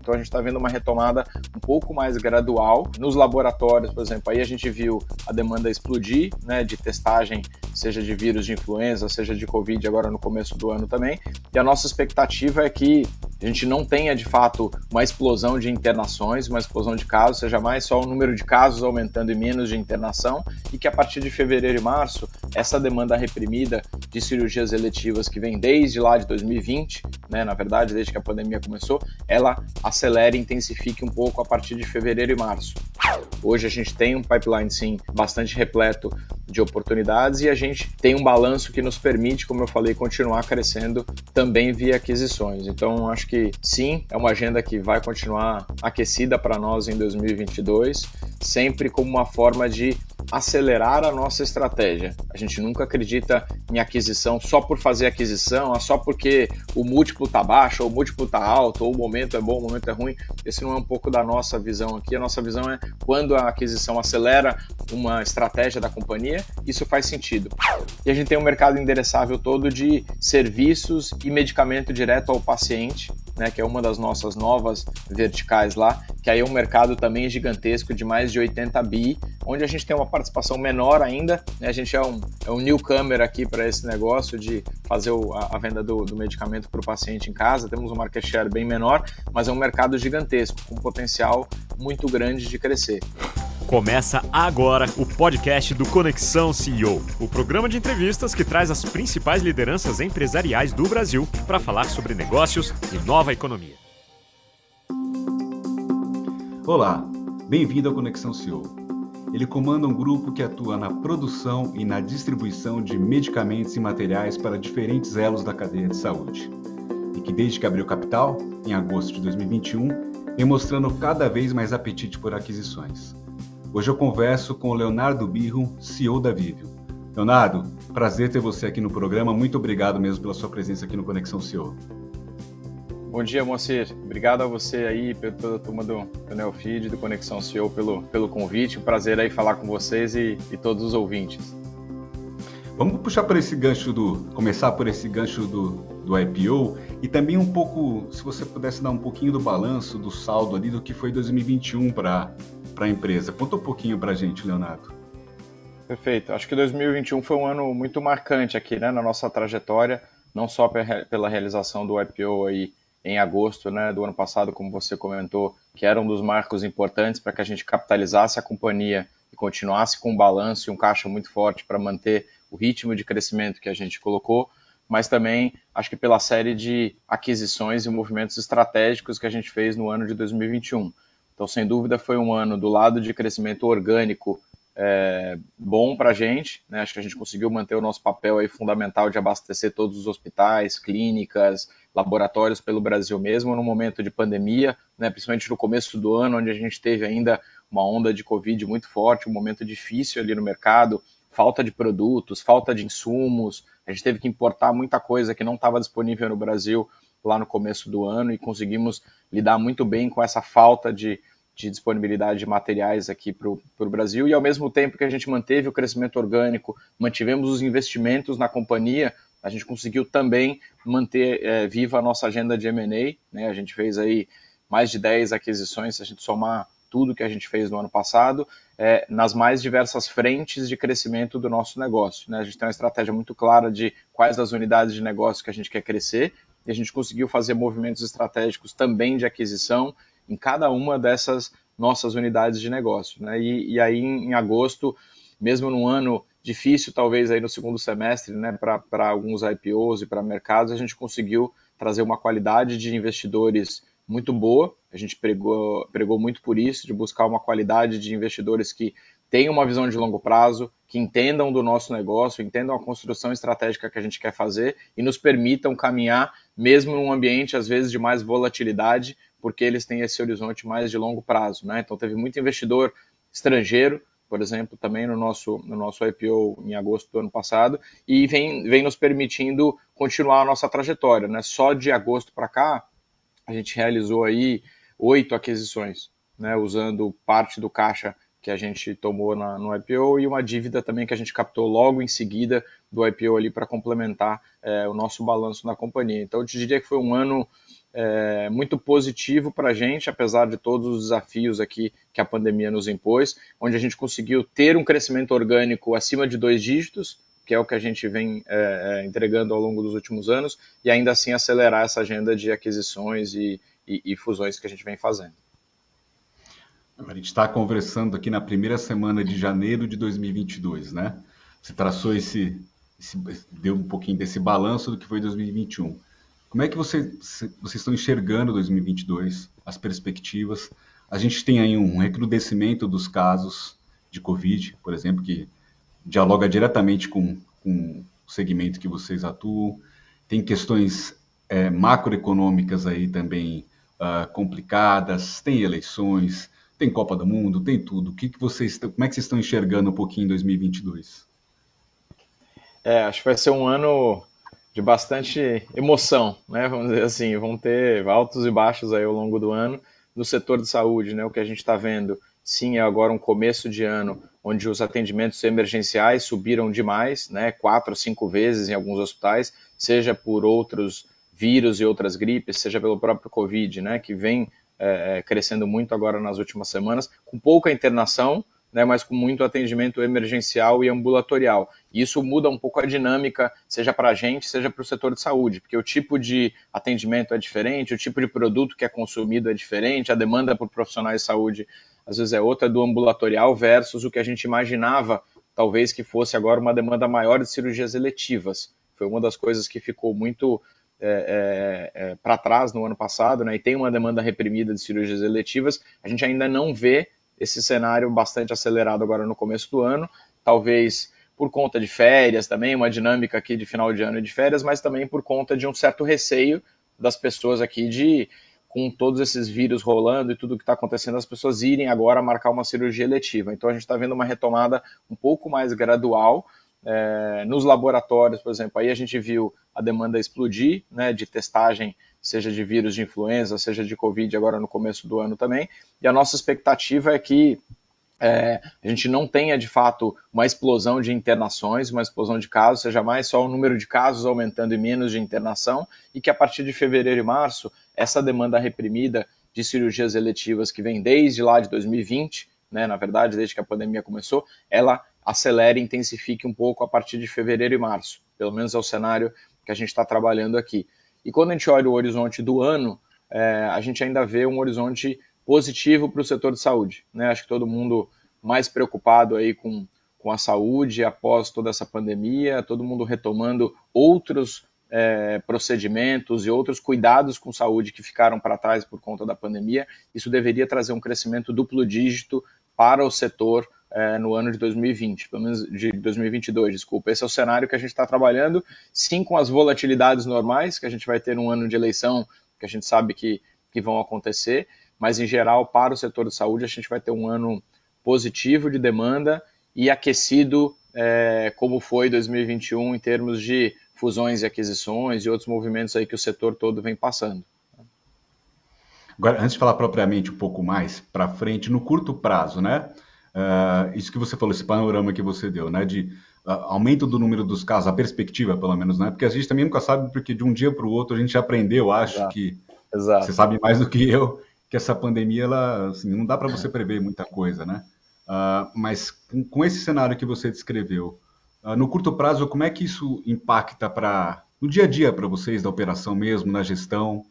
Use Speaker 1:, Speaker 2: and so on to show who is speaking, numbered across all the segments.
Speaker 1: Então a gente está vendo uma retomada um pouco mais gradual. Nos laboratórios, por exemplo, aí a gente viu a demanda explodir, né, de testagem, seja de vírus de influenza, seja de Covid agora no começo do ano também. E a nossa expectativa é que a gente não tenha de fato uma explosão de internações, uma explosão de casos, seja mais só o número de casos aumentando e menos de internação, e que a partir de fevereiro e março, essa demanda reprimida de cirurgias eletivas que vem desde lá de 2020, né, na verdade, desde que a pandemia começou, ela acelere e intensifique um pouco a partir de fevereiro e março. Hoje a gente tem um pipeline sim bastante repleto de oportunidades e a gente tem um balanço que nos permite, como eu falei, continuar crescendo também via aquisições. Então acho que sim, é uma agenda que vai continuar aquecida para nós em 2022, sempre como uma forma de acelerar a nossa estratégia. A gente nunca acredita em aquisição só por fazer aquisição, só porque o múltiplo está baixo, ou o múltiplo está alto, ou o momento é bom, o momento é ruim. Esse não é um pouco da nossa visão aqui. A nossa visão é quando a aquisição acelera uma estratégia da companhia, isso faz sentido. E a gente tem um mercado endereçável todo de serviços e medicamento direto ao paciente né, que é uma das nossas novas verticais lá, que aí é um mercado também gigantesco de mais de 80 bi, onde a gente tem uma participação menor ainda, né, a gente é um, é um newcomer aqui para esse negócio de fazer o, a, a, venda do, do medicamento para o paciente em casa, temos um market share bem menor, mas é um mercado gigantesco, com potencial muito grande de crescer.
Speaker 2: Começa agora o podcast do Conexão CEO, o programa de entrevistas que traz as principais lideranças empresariais do Brasil para falar sobre negócios e nova economia.
Speaker 3: Olá, bem-vindo ao Conexão CEO. Ele comanda um grupo que atua na produção e na distribuição de medicamentos e materiais para diferentes elos da cadeia de saúde. E que desde que abriu capital, em agosto de 2021, vem mostrando cada vez mais apetite por aquisições. Hoje eu converso com Leonardo Birro, CEO da Vivio. Leonardo, prazer ter você aqui no programa. Muito obrigado mesmo pela sua presença aqui no Conexão CEO.
Speaker 1: Bom dia, Moacir. Obrigado a você aí, pela turma do, do Neofeed, do Conexão CEO, pelo, pelo convite. Um prazer aí falar com vocês e, e todos os ouvintes.
Speaker 3: Vamos puxar por esse gancho do. começar por esse gancho do, do IPO e também um pouco, se você pudesse dar um pouquinho do balanço, do saldo ali do que foi 2021 para para a empresa. Conta um pouquinho para a gente, Leonardo.
Speaker 1: Perfeito. Acho que 2021 foi um ano muito marcante aqui, né, na nossa trajetória, não só pela realização do IPO aí em agosto, né, do ano passado, como você comentou, que era um dos marcos importantes para que a gente capitalizasse a companhia e continuasse com um balanço e um caixa muito forte para manter o ritmo de crescimento que a gente colocou, mas também acho que pela série de aquisições e movimentos estratégicos que a gente fez no ano de 2021. Então, sem dúvida, foi um ano do lado de crescimento orgânico é, bom para a gente. Né? Acho que a gente conseguiu manter o nosso papel aí fundamental de abastecer todos os hospitais, clínicas, laboratórios pelo Brasil mesmo, no momento de pandemia, né? principalmente no começo do ano, onde a gente teve ainda uma onda de Covid muito forte, um momento difícil ali no mercado, falta de produtos, falta de insumos, a gente teve que importar muita coisa que não estava disponível no Brasil lá no começo do ano e conseguimos lidar muito bem com essa falta de, de disponibilidade de materiais aqui para o Brasil e ao mesmo tempo que a gente manteve o crescimento orgânico, mantivemos os investimentos na companhia, a gente conseguiu também manter é, viva a nossa agenda de M&A, né? a gente fez aí mais de 10 aquisições, se a gente somar tudo que a gente fez no ano passado, é, nas mais diversas frentes de crescimento do nosso negócio. Né? A gente tem uma estratégia muito clara de quais as unidades de negócio que a gente quer crescer e a gente conseguiu fazer movimentos estratégicos também de aquisição em cada uma dessas nossas unidades de negócio. Né? E, e aí, em, agosto, mesmo num ano difícil, talvez aí no segundo semestre, né, para alguns IPOs e para mercados, a gente conseguiu trazer uma qualidade de investidores muito boa. A gente pregou, pregou muito por isso, de buscar uma qualidade de investidores que tenham uma visão de longo prazo, que entendam do nosso negócio, entendam a construção estratégica que a gente quer fazer e nos permitam caminhar, mesmo num ambiente, às vezes, de mais volatilidade, porque eles têm esse horizonte mais de longo prazo. Né? Então, teve muito investidor estrangeiro, por exemplo, também no nosso, no nosso IPO em agosto do ano passado, e vem, vem nos permitindo continuar a nossa trajetória. Né? Só de agosto para cá, a gente realizou aí oito aquisições, né? usando parte do caixa que a gente tomou na, no IPO e uma dívida também que a gente captou logo em seguida do IPO ali para complementar é, o nosso balanço na companhia. Então eu te diria que foi um ano é, muito positivo para a gente, apesar de todos os desafios aqui que a pandemia nos impôs, onde a gente conseguiu ter um crescimento orgânico acima de dois dígitos, que é o que a gente vem é, é entregando ao longo dos últimos anos, e ainda assim acelerar essa agenda de aquisições e, e, e fusões que a gente vem fazendo.
Speaker 3: A gente está conversando aqui na primeira semana de janeiro de 2022, né? Você traçou esse, esse, deu um pouquinho desse balanço do que foi 2021. Como é que você, vocês estão enxergando 2022, as perspectivas? A gente tem aí um recrudescimento dos casos de Covid, por exemplo, que dialoga diretamente com, com o segmento que vocês atuam. Tem questões é, macroeconômicas aí também uh, complicadas, tem eleições, tem Copa do Mundo, tem tudo. O que, que vocês, como é que vocês estão enxergando um pouquinho em 2022?
Speaker 1: É, acho que vai ser um ano de bastante emoção, né? Vamos dizer assim, vão ter altos e baixos aí ao longo do ano no setor de saúde, né? O que a gente está vendo, sim, é agora um começo de ano onde os atendimentos emergenciais subiram demais, né? Quatro, cinco vezes em alguns hospitais, seja por outros vírus e outras gripes, seja pelo próprio Covid, né? Que vem é, crescendo muito agora nas últimas semanas, com pouca internação, né, mas com muito atendimento emergencial e ambulatorial. E isso muda um pouco a dinâmica, seja para a gente, seja para o setor de saúde, porque o tipo de atendimento é diferente, o tipo de produto que é consumido é diferente, a demanda por profissionais de saúde às vezes é outra do ambulatorial versus o que a gente imaginava, talvez que fosse agora uma demanda maior de cirurgias eletivas. Foi uma das coisas que ficou muito é, é, é, para trás no ano passado, né, e tem uma demanda reprimida de cirurgias eletivas, a gente ainda não vê esse cenário bastante acelerado agora no começo do ano, talvez por conta de férias também, uma dinâmica aqui de final de ano e de férias, mas também por conta de um certo receio das pessoas aqui de, com todos esses vírus rolando e tudo que está acontecendo, as pessoas irem agora marcar uma cirurgia eletiva. Então a gente está vendo uma retomada um pouco mais gradual. É, nos laboratórios, por exemplo, aí a gente viu a demanda explodir, né, de testagem seja de vírus de influenza, seja de Covid agora no começo do ano também. E a nossa expectativa é que é, a gente não tenha de fato uma explosão de internações, uma explosão de casos, seja mais só o número de casos aumentando e menos de internação, e que a partir de fevereiro e março, essa demanda reprimida de cirurgias eletivas que vem desde lá de 2020, né, na verdade, desde que a pandemia começou, ela acelere e intensifique um pouco a partir de fevereiro e março. Pelo menos é o cenário que a gente está trabalhando aqui. E quando a gente olha o horizonte do ano, é, a gente ainda vê um horizonte positivo para o setor de saúde. Né? Acho que todo mundo mais preocupado aí com, com a saúde após toda essa pandemia, todo mundo retomando outros é, procedimentos e outros cuidados com saúde que ficaram para trás por conta da pandemia. Isso deveria trazer um crescimento duplo dígito para o setor é, no ano de 2020, pelo menos de 2022, desculpa. Esse é o cenário que a gente está trabalhando, sim com as volatilidades normais que a gente vai ter num ano de eleição, que a gente sabe que, que vão acontecer, mas em geral, para o setor de saúde, a gente vai ter um ano positivo de demanda e aquecido é, como foi 2021 em termos de fusões e aquisições e outros movimentos aí que o setor todo vem passando.
Speaker 3: Agora, antes de falar propriamente um pouco mais para frente, no curto prazo, né? Uh, isso que você falou, esse panorama que você deu, né? De uh, aumento do número dos casos, a perspectiva, pelo menos, né? Porque a gente também nunca sabe, porque de um dia para o outro a gente aprendeu, acho Exato. que Exato. você sabe mais do que eu, que essa pandemia, ela, assim, não dá para você prever muita coisa, né? Uh, mas com, com, esse cenário que você descreveu, no curto prazo, como é que isso impacta para no dia a dia para vocês da operação mesmo, na gestão?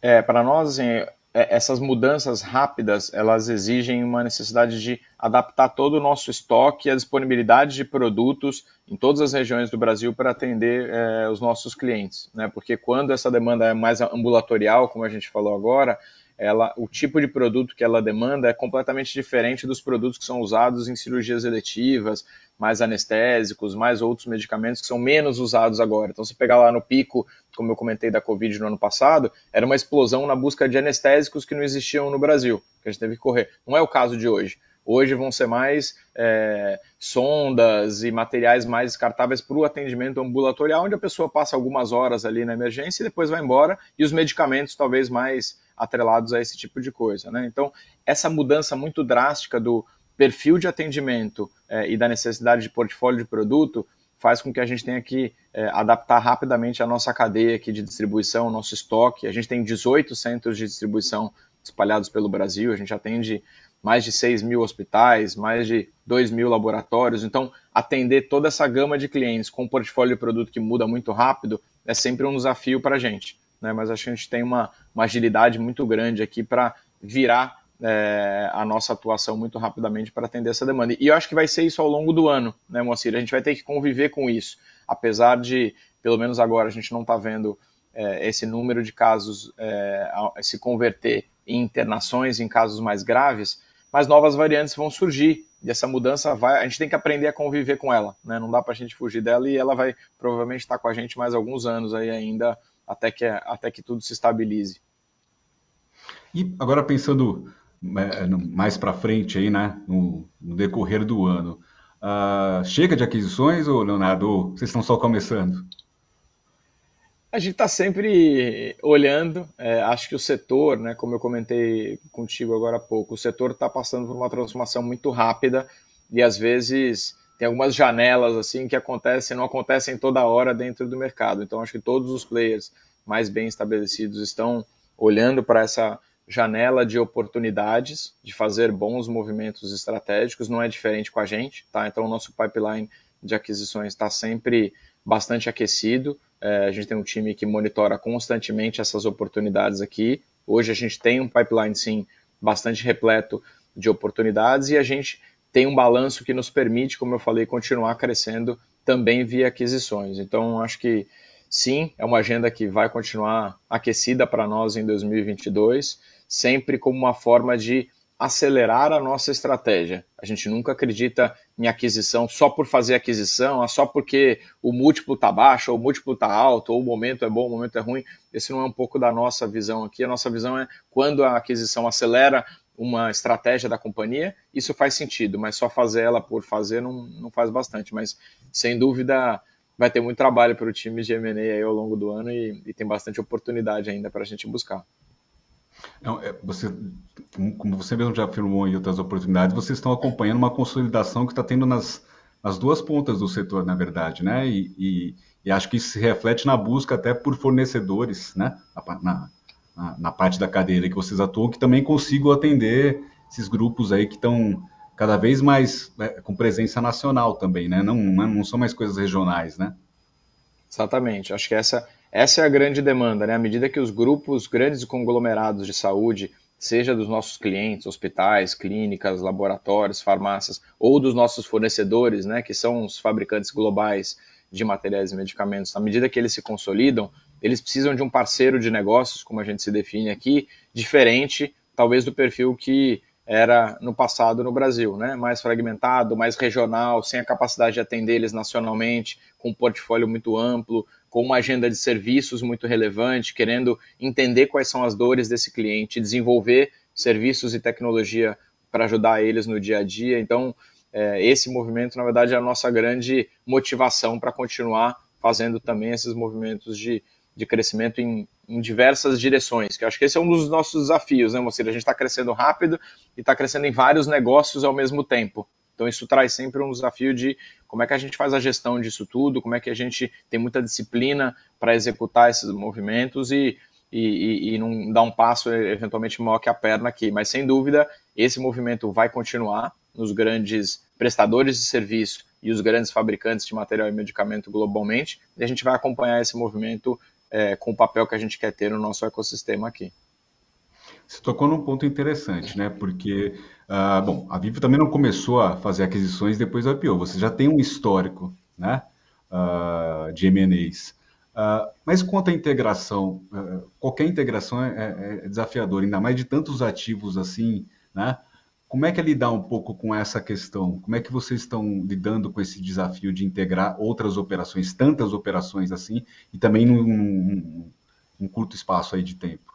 Speaker 1: É, para nós, assim, essas mudanças rápidas, elas exigem uma necessidade de adaptar todo o nosso estoque e a disponibilidade de produtos em todas as regiões do Brasil para atender é, os nossos clientes, né? Porque quando essa demanda é mais ambulatorial, como a gente falou agora, ela, o tipo de produto que ela demanda é completamente diferente dos produtos que são usados em cirurgias eletivas, mais anestésicos, mais outros medicamentos que são menos usados agora. Então, se pegar lá no pico, como eu comentei da Covid no ano passado, era uma explosão na busca de anestésicos que não existiam no Brasil, que a gente teve que correr. Não é o caso de hoje. Hoje vão ser mais é, sondas e materiais mais descartáveis para o atendimento ambulatorial, onde a pessoa passa algumas horas ali na emergência e depois vai embora, e os medicamentos talvez mais atrelados a esse tipo de coisa. Né? Então, essa mudança muito drástica do perfil de atendimento é, e da necessidade de portfólio de produto faz com que a gente tenha que é, adaptar rapidamente a nossa cadeia aqui de distribuição, nosso estoque. A gente tem 18 centros de distribuição espalhados pelo Brasil, a gente atende mais de 6 mil hospitais, mais de 2 mil laboratórios. Então, atender toda essa gama de clientes com um portfólio de produto que muda muito rápido é sempre um desafio para a gente. Né? Mas acho que a gente tem uma, uma agilidade muito grande aqui para virar é, a nossa atuação muito rapidamente para atender essa demanda. E eu acho que vai ser isso ao longo do ano, né, Moacir? A gente vai ter que conviver com isso, apesar de, pelo menos agora, a gente não está vendo é, esse número de casos é, se converter em internações, em casos mais graves, mas novas variantes vão surgir e essa mudança vai, a gente tem que aprender a conviver com ela, né? Não dá para a gente fugir dela e ela vai provavelmente estar com a gente mais alguns anos aí ainda até que até que tudo se estabilize.
Speaker 3: E agora pensando é, mais para frente aí, né, no, no, decorrer do ano, uh, chega de aquisições ou Leonardo, vocês estão só começando?
Speaker 1: A gente está sempre olhando, é, acho que o setor, né, como eu comentei contigo agora há pouco, o setor está passando por uma transformação muito rápida e às vezes tem algumas janelas assim que acontecem, não acontecem toda hora dentro do mercado. Então acho que todos os players mais bem estabelecidos estão olhando para essa janela de oportunidades de fazer bons movimentos estratégicos, não é diferente com a gente, tá? Então o nosso pipeline de aquisições está sempre bastante aquecido. É, a gente tem um time que monitora constantemente essas oportunidades aqui. Hoje a gente tem um pipeline, sim, bastante repleto de oportunidades e a gente tem um balanço que nos permite, como eu falei, continuar crescendo também via aquisições. Então, acho que sim, é uma agenda que vai continuar aquecida para nós em 2022, sempre como uma forma de acelerar a nossa estratégia. A gente nunca acredita em aquisição só por fazer aquisição, ah, só porque o múltiplo está baixo, ou o múltiplo está alto, ou o momento é bom, o momento é ruim. Esse não é um pouco da nossa visão aqui. A nossa visão é quando a aquisição acelera uma estratégia da companhia, isso faz sentido, mas só fazer ela por fazer não, não faz bastante. Mas, sem dúvida, vai ter muito trabalho para o time de M&A ao longo do ano e, e tem bastante oportunidade ainda para a gente buscar.
Speaker 3: Não, é, você, como você mesmo já afirmou em outras oportunidades, vocês estão acompanhando uma consolidação que está tendo nas, nas duas pontas do setor, na verdade, né? E, e, e, acho que isso se reflete na busca até por fornecedores, né? Na, na, na parte da cadeira que vocês atuam, que também consigam atender esses grupos aí que estão cada vez mais é, com presença nacional também, né? Não, não são mais coisas regionais, né?
Speaker 1: Exatamente. Acho que essa essa é a grande demanda, né? À medida que os grupos, grandes conglomerados de saúde, seja dos nossos clientes, hospitais, clínicas, laboratórios, farmácias, ou dos nossos fornecedores, né, que são os fabricantes globais de materiais e medicamentos, à medida que eles se consolidam, eles precisam de um parceiro de negócios, como a gente se define aqui, diferente, talvez, do perfil que era no passado no Brasil, né? mais fragmentado, mais regional, sem a capacidade de atender eles nacionalmente, com um portfólio muito amplo, com uma agenda de serviços muito relevante, querendo entender quais são as dores desse cliente, desenvolver serviços e tecnologia para ajudar eles no dia a dia. Então, é, esse movimento, na verdade, é a nossa grande motivação para continuar fazendo também esses movimentos de, de crescimento em, em diversas direções, que eu acho que esse é um dos nossos desafios, né, Moacir? A gente está crescendo rápido e está crescendo em vários negócios ao mesmo tempo. Então isso traz sempre um desafio de como é que a gente faz a gestão disso tudo, como é que a gente tem muita disciplina para executar esses movimentos e, e, e, não dar um passo eventualmente maior que a perna aqui. Mas sem dúvida, esse movimento vai continuar nos grandes prestadores de serviço e os grandes fabricantes de material e medicamento globalmente, e a gente vai acompanhar esse movimento é, com o papel que a gente quer ter no nosso ecossistema aqui.
Speaker 3: Você tocou num ponto interessante, né? Porque, uh, bom, a Vivo também não começou a fazer aquisições depois do IPO. Você já tem um histórico, né? Uh, de M&As. Uh, ah, mas quanto à integração, qualquer integração é, é, é desafiador, ainda mais de tantos ativos assim, né? Como é que é lidar um pouco com essa questão? Como é que vocês estão lidando com esse desafio de integrar outras operações, tantas operações assim, e também num, num, num curto espaço aí de tempo?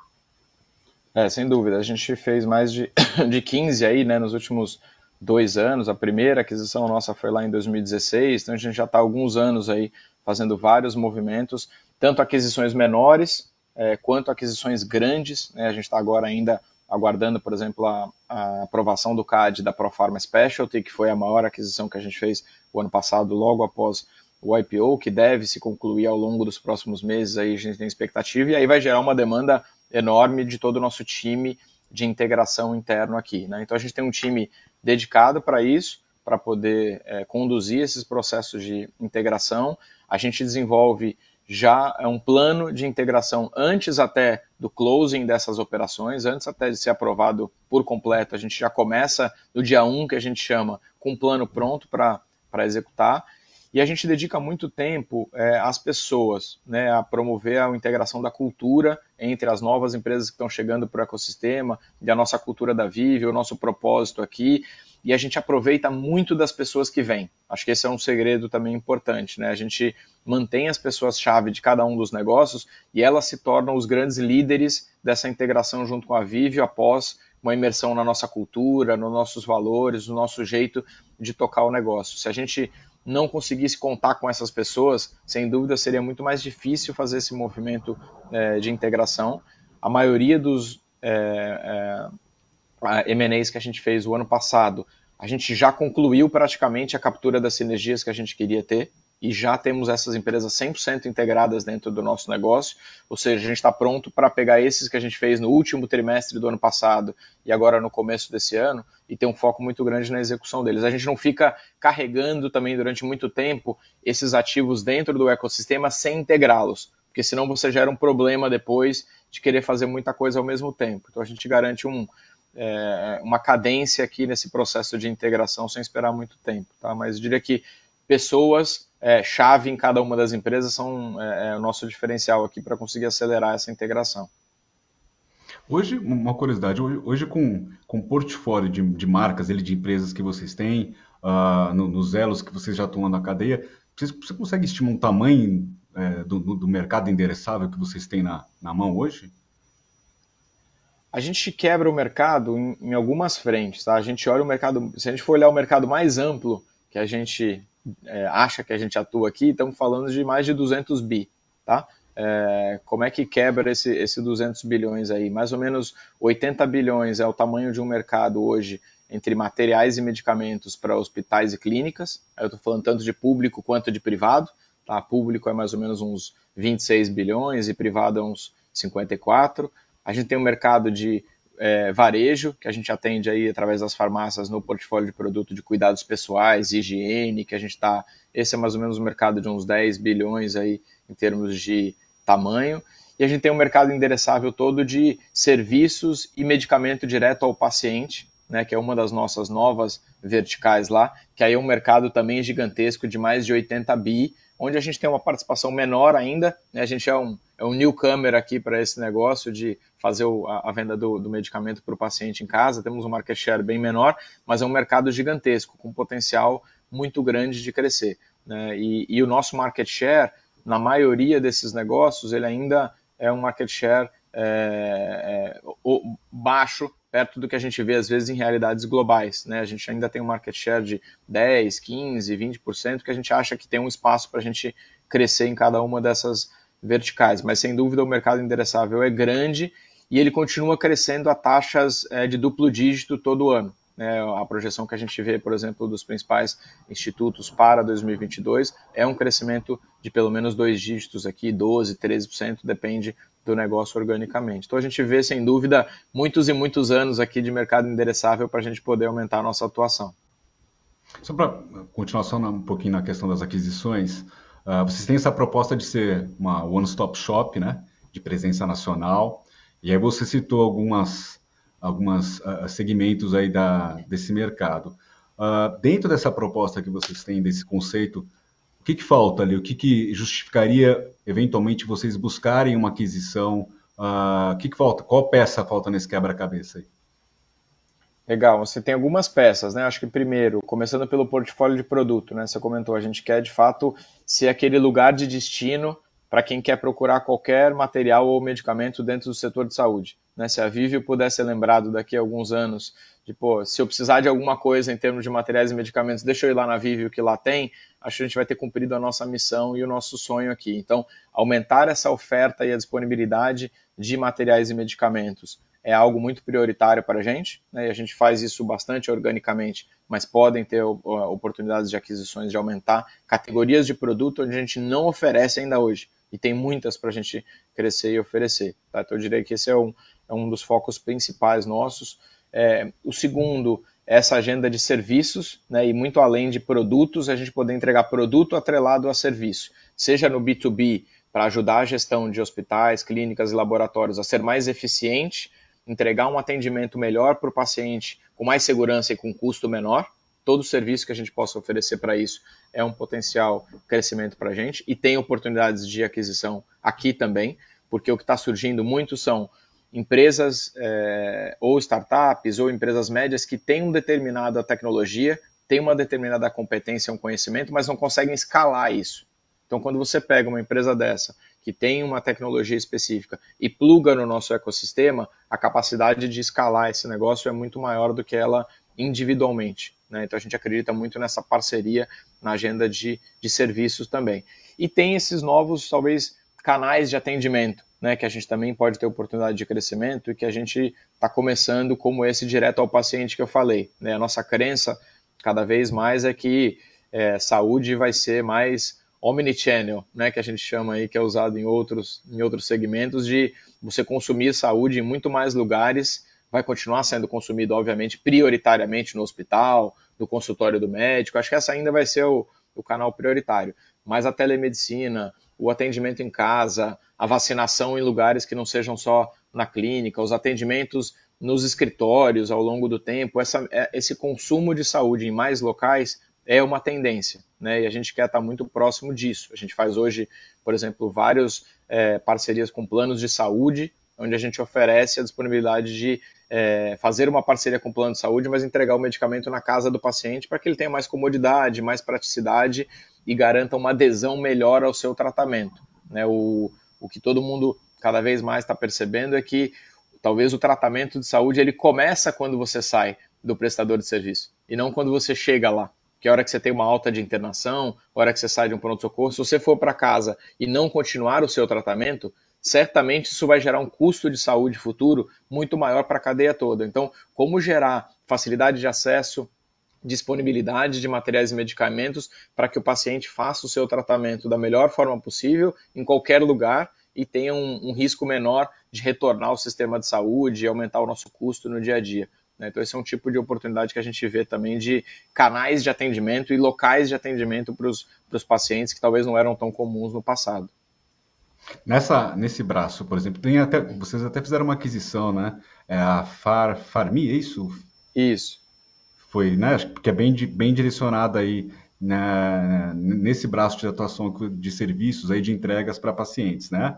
Speaker 1: É, sem dúvida. A gente fez mais de, de 15 aí, né, nos últimos dois anos. A primeira aquisição nossa foi lá em 2016, então a gente já está alguns anos aí fazendo vários movimentos, tanto aquisições menores é, quanto aquisições grandes. Né? A gente está agora ainda aguardando, por exemplo, a, a, aprovação do CAD da Profarma Specialty, que foi a maior aquisição que a gente fez o ano passado, logo após o IPO, que deve se concluir ao longo dos próximos meses, aí a gente tem expectativa, e aí vai gerar uma demanda enorme de todo o nosso time de integração interno aqui. Né? Então a gente tem um time dedicado para isso, para poder é, conduzir esses processos de integração. A gente desenvolve já um plano de integração antes até do closing dessas operações, antes até de ser aprovado por completo. A gente já começa no dia 1, que a gente chama, com um plano pronto para executar. E a gente dedica muito tempo é, às pessoas, né, a promover a integração da cultura entre as novas empresas que estão chegando para o ecossistema, e a nossa cultura da Vive, o nosso propósito aqui, e a gente aproveita muito das pessoas que vêm. Acho que esse é um segredo também importante, né? A gente mantém as pessoas-chave de cada um dos negócios e elas se tornam os grandes líderes dessa integração junto com a Vive após uma imersão na nossa cultura, nos nossos valores, no nosso jeito de tocar o negócio. Se a gente não conseguisse contar com essas pessoas, sem dúvida seria muito mais difícil fazer esse movimento é, de integração. A maioria dos é, é, M&As que a gente fez o ano passado, a gente já concluiu praticamente a captura das sinergias que a gente queria ter e já temos essas empresas 100% integradas dentro do nosso negócio, ou seja, a gente está pronto para pegar esses que a gente fez no último trimestre do ano passado e agora no começo desse ano e ter um foco muito grande na execução deles. A gente não fica carregando também durante muito tempo esses ativos dentro do ecossistema sem integrá-los, porque senão você gera um problema depois de querer fazer muita coisa ao mesmo tempo. Então a gente garante um, é, uma cadência aqui nesse processo de integração sem esperar muito tempo, tá? Mas eu diria que pessoas é, chave em cada uma das empresas são é, é o nosso diferencial aqui para conseguir acelerar essa integração.
Speaker 3: Hoje, uma curiosidade, hoje, hoje com, com o portfólio de, de marcas, ele, de empresas que vocês têm, uh, no, nos elos que vocês já estão na cadeia, você, você consegue estimar um tamanho é, do, do, mercado endereçável que vocês têm na, na mão hoje?
Speaker 1: A gente quebra o mercado em, em algumas frentes, tá? A gente olha o mercado, se a gente for olhar o mercado mais amplo que a gente é, acha que a gente atua aqui, estamos falando de mais de 200 bi, tá? É, como é que quebra esse, esse 200 bilhões aí? Mais ou menos 80 bilhões é o tamanho de um mercado hoje entre materiais e medicamentos para hospitais e clínicas. Eu estou falando tanto de público quanto de privado. Tá? Público é mais ou menos uns 26 bilhões e privado é uns 54. A gente tem um mercado de é, varejo, que a gente atende aí através das farmácias no portfólio de produto de cuidados pessoais, higiene, que a gente está. Esse é mais ou menos um mercado de uns 10 bilhões aí em termos de tamanho. E a gente tem um mercado endereçável todo de serviços e medicamento direto ao paciente, né, que é uma das nossas novas verticais lá, que aí é um mercado também gigantesco de mais de 80 bi, onde a gente tem uma participação menor ainda, né, a gente é um, é um newcomer aqui para esse negócio de fazer o, a, a, venda do, do medicamento para o paciente em casa, temos um market share bem menor, mas é um mercado gigantesco, com potencial muito grande de crescer. Né, e, e o nosso market share, na maioria desses negócios, ele ainda é um market share é, é, baixo perto do que a gente vê às vezes em realidades globais. Né? A gente ainda tem um market share de 10, 15, 20%, que a gente acha que tem um espaço para a gente crescer em cada uma dessas verticais. Mas sem dúvida o mercado endereçável é grande e ele continua crescendo a taxas é, de duplo dígito todo ano. Né? A projeção que a gente vê, por exemplo, dos principais institutos para 2022 é um crescimento de pelo menos dois dígitos aqui, 12, 13%, depende do negócio organicamente. Então a gente vê, sem dúvida, muitos e muitos anos aqui de mercado endereçável para a gente poder aumentar a nossa atuação.
Speaker 3: Só para continuar só um pouquinho na questão das aquisições, uh, vocês têm essa proposta de ser uma one-stop shop, né, de presença nacional, e aí você citou algumas, algumas uh, segmentos aí da, desse mercado. Uh, dentro dessa proposta que vocês têm, desse conceito, o que, que falta ali? O que, que justificaria, eventualmente, vocês buscarem uma aquisição? Uh, o que, que falta? Qual peça falta nesse quebra-cabeça aí?
Speaker 1: Legal, você tem algumas peças, né? Acho que primeiro, começando pelo portfólio de produto, né? Você comentou, a gente quer de fato ser aquele lugar de destino para quem quer procurar qualquer material ou medicamento dentro do setor de saúde. Né? Se a Vivio pudesse ser lembrado daqui a alguns anos, de, pô, se eu precisar de alguma coisa em termos de materiais e medicamentos, deixa eu ir lá na Vivio que lá tem, acho que a gente vai ter cumprido a nossa missão e o nosso sonho aqui. Então, aumentar essa oferta e a disponibilidade de materiais e medicamentos é algo muito prioritário para a gente, né, e a gente faz isso bastante organicamente, mas podem ter oportunidades de aquisições de aumentar categorias de produto onde a gente não oferece ainda hoje, e tem muitas para a gente crescer e oferecer. Tá? Então eu diria que esse é um, é um dos focos principais nossos. É, o segundo é essa agenda de serviços, né, e muito além de produtos, a gente poder entregar produto atrelado a serviço, seja no B2B, para ajudar a gestão de hospitais, clínicas e laboratórios a ser mais eficiente, entregar um atendimento melhor para o paciente com mais segurança e com custo menor. Todo serviço que a gente possa oferecer para isso é um potencial crescimento para a gente e tem oportunidades de aquisição aqui também, porque o que está surgindo muito são empresas é, ou startups ou empresas médias que têm uma determinada tecnologia, têm uma determinada competência, um conhecimento, mas não conseguem escalar isso. Então, quando você pega uma empresa dessa, que tem uma tecnologia específica e pluga no nosso ecossistema, a capacidade de escalar esse negócio é muito maior do que ela individualmente. Né? Então, a gente acredita muito nessa parceria na agenda de, de serviços também. E tem esses novos, talvez, canais de atendimento, né, que a gente também pode ter oportunidade de crescimento e que a gente está começando como esse direto ao paciente que eu falei. Né? A nossa crença cada vez mais é que é, saúde vai ser mais omnichannel, né, que a gente chama aí, que é usado em outros, em outros segmentos, de você consumir saúde em muito mais lugares, vai continuar sendo consumido, obviamente, prioritariamente no hospital, no consultório do médico, acho que essa ainda vai ser o, o canal prioritário, mas a telemedicina, o atendimento em casa, a vacinação em lugares que não sejam só na clínica, os atendimentos nos escritórios ao longo do tempo, essa, é, esse consumo de saúde em mais locais é uma tendência, né? E a gente quer estar muito próximo disso. A gente faz hoje, por exemplo, várias é, parcerias com planos de saúde, onde a gente oferece a disponibilidade de é, fazer uma parceria com o plano de saúde, mas entregar o medicamento na casa do paciente para que ele tenha mais comodidade, mais praticidade e garanta uma adesão melhor ao seu tratamento. Né? O, o que todo mundo cada vez mais está percebendo é que talvez o tratamento de saúde ele começa quando você sai do prestador de serviço e não quando você chega lá que a hora que você tem uma alta de internação, a hora que você sai de um pronto-socorro, se você for para casa e não continuar o seu tratamento, certamente isso vai gerar um custo de saúde futuro muito maior para a cadeia toda. Então, como gerar facilidade de acesso, disponibilidade de materiais e medicamentos para que o paciente faça o seu tratamento da melhor forma possível, em qualquer lugar, e tenha um, um risco menor de retornar ao sistema de saúde e aumentar o nosso custo no dia a dia. Né? Então, esse é um tipo de oportunidade que a gente vê também de canais de atendimento e locais de atendimento para os pacientes que talvez não eram tão comuns no passado.
Speaker 3: Nessa, nesse braço, por exemplo, tem até, vocês até fizeram uma aquisição, né? É a Far, Farmi, é isso?
Speaker 1: Isso.
Speaker 3: Foi, né? Que é bem, bem direcionada aí né, nesse braço de atuação de serviços aí de entregas para pacientes, né?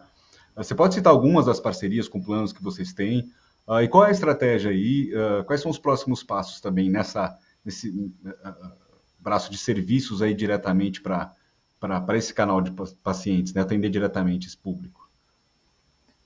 Speaker 3: Você pode citar algumas das parcerias com planos que vocês têm, Uh, e qual é a estratégia aí? Uh, quais são os próximos passos também nessa, nesse uh, braço de serviços aí diretamente para esse canal de pacientes, né? atender diretamente esse público?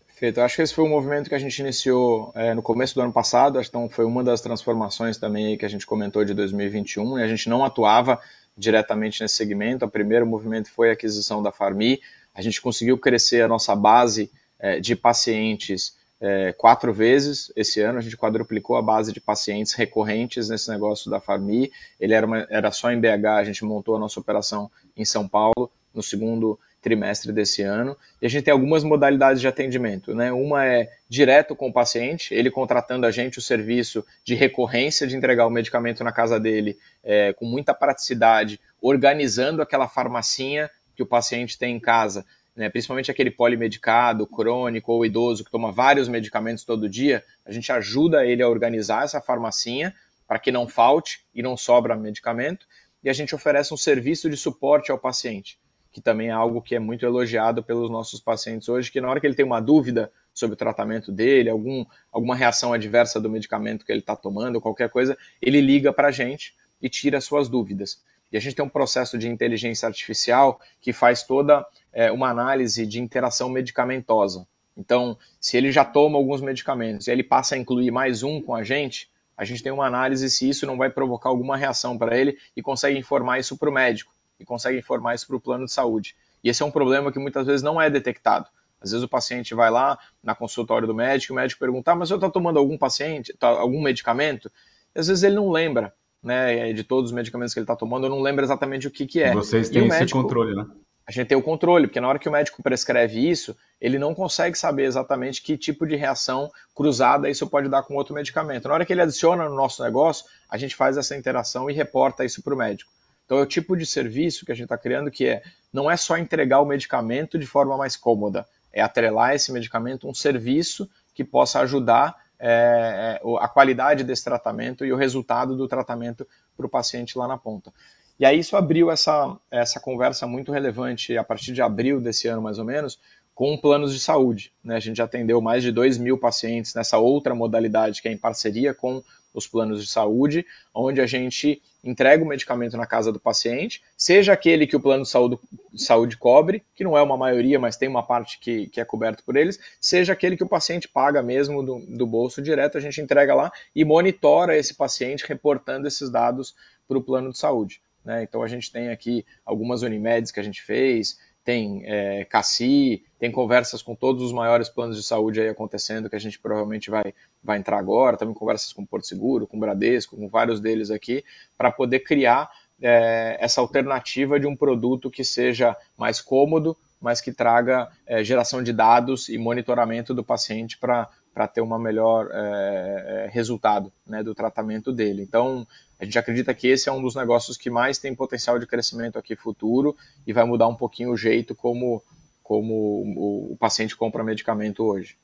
Speaker 1: Perfeito. Acho que esse foi um movimento que a gente iniciou é, no começo do ano passado, então foi uma das transformações também que a gente comentou de 2021, e a gente não atuava diretamente nesse segmento. O primeiro movimento foi a aquisição da Farmi, a gente conseguiu crescer a nossa base é, de pacientes é, quatro vezes esse ano. A gente quadruplicou a base de pacientes recorrentes nesse negócio da Farmi. Ele era, uma, era só em BH, a gente montou a nossa operação em São Paulo no segundo trimestre desse ano. E a gente tem algumas modalidades de atendimento. Né? Uma é direto com o paciente, ele contratando a gente o serviço de recorrência de entregar o medicamento na casa dele é, com muita praticidade, organizando aquela farmacinha que o paciente tem em casa né, principalmente aquele polimedicado, crônico ou idoso que toma vários medicamentos todo dia, a gente ajuda ele a organizar essa farmacinha para que não falte e não sobra medicamento, e a gente oferece um serviço de suporte ao paciente, que também é algo que é muito elogiado pelos nossos pacientes hoje, que na hora que ele tem uma dúvida sobre o tratamento dele, algum, alguma reação adversa do medicamento que ele está tomando, qualquer coisa, ele liga para a gente e tira suas dúvidas. E a gente tem um processo de inteligência artificial que faz toda é, uma análise de interação medicamentosa. Então, se ele já toma alguns medicamentos e ele passa a incluir mais um com a gente, a gente tem uma análise se isso não vai provocar alguma reação para ele e consegue informar isso para o médico e consegue informar isso para o plano de saúde. E esse é um problema que muitas vezes não é detectado. Às vezes o paciente vai lá na consultório do médico, o médico pergunta, ah, mas você está tomando algum paciente, tá, algum medicamento? E às vezes ele não lembra, né, de todos os medicamentos que ele está tomando, eu não lembro exatamente o que, que é.
Speaker 3: Vocês têm esse médico, controle, né?
Speaker 1: A gente tem o controle, porque na hora que o médico prescreve isso, ele não consegue saber exatamente que tipo de reação cruzada isso pode dar com outro medicamento. Na hora que ele adiciona no nosso negócio, a gente faz essa interação e reporta isso para o médico. Então é o tipo de serviço que a gente está criando que é não é só entregar o medicamento de forma mais cômoda, é atrelar esse medicamento a um serviço que possa ajudar é, é a qualidade desse tratamento e o resultado do tratamento para o paciente lá na ponta. E aí isso abriu essa, essa conversa muito relevante a partir de abril desse ano, mais ou menos, com planos de saúde. Né? A gente já atendeu mais de 2 mil pacientes nessa outra modalidade que é em parceria com os planos de saúde, onde a gente entrega o medicamento na casa do paciente, seja aquele que o plano de saúde, saúde cobre, que não é uma maioria, mas tem uma parte que, que é coberto por eles, seja aquele que o paciente paga mesmo do, do bolso direto, a gente entrega lá e monitora esse paciente reportando esses dados para o plano de saúde. Né? Então a gente tem aqui algumas Unimeds que a gente fez, tem é, CACI, tem conversas com todos os maiores planos de saúde aí acontecendo, que a gente provavelmente vai, vai entrar agora, também conversas com Porto Seguro, com Bradesco, com vários deles aqui, para poder criar é, essa alternativa de um produto que seja mais cômodo, mas que traga é, geração de dados e monitoramento do paciente para ter um melhor é, é, resultado né, do tratamento dele. Então, a gente acredita que esse é um dos negócios que mais tem potencial de crescimento aqui futuro e vai mudar um pouquinho o jeito como, como o, o paciente compra medicamento hoje.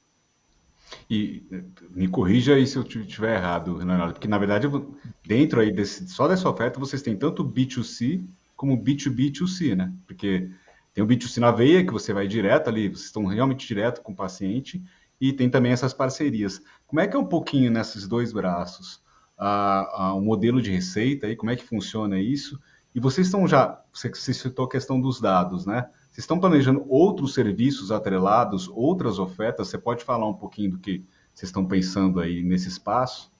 Speaker 3: E me corrija aí se eu estiver errado, Renato, porque na verdade, dentro aí desse, só dessa oferta, vocês têm tanto B2C como B2B2C, né? Porque tem o B2C na veia, que você vai direto ali, vocês estão realmente direto com o paciente, e tem também essas parcerias. Como é que é um pouquinho nesses dois braços? um modelo de receita aí, como é que funciona isso? E vocês estão já, você, você citou a questão dos dados, né? Vocês estão planejando outros serviços atrelados, outras ofertas? Você pode falar um pouquinho do que vocês estão pensando aí nesse espaço?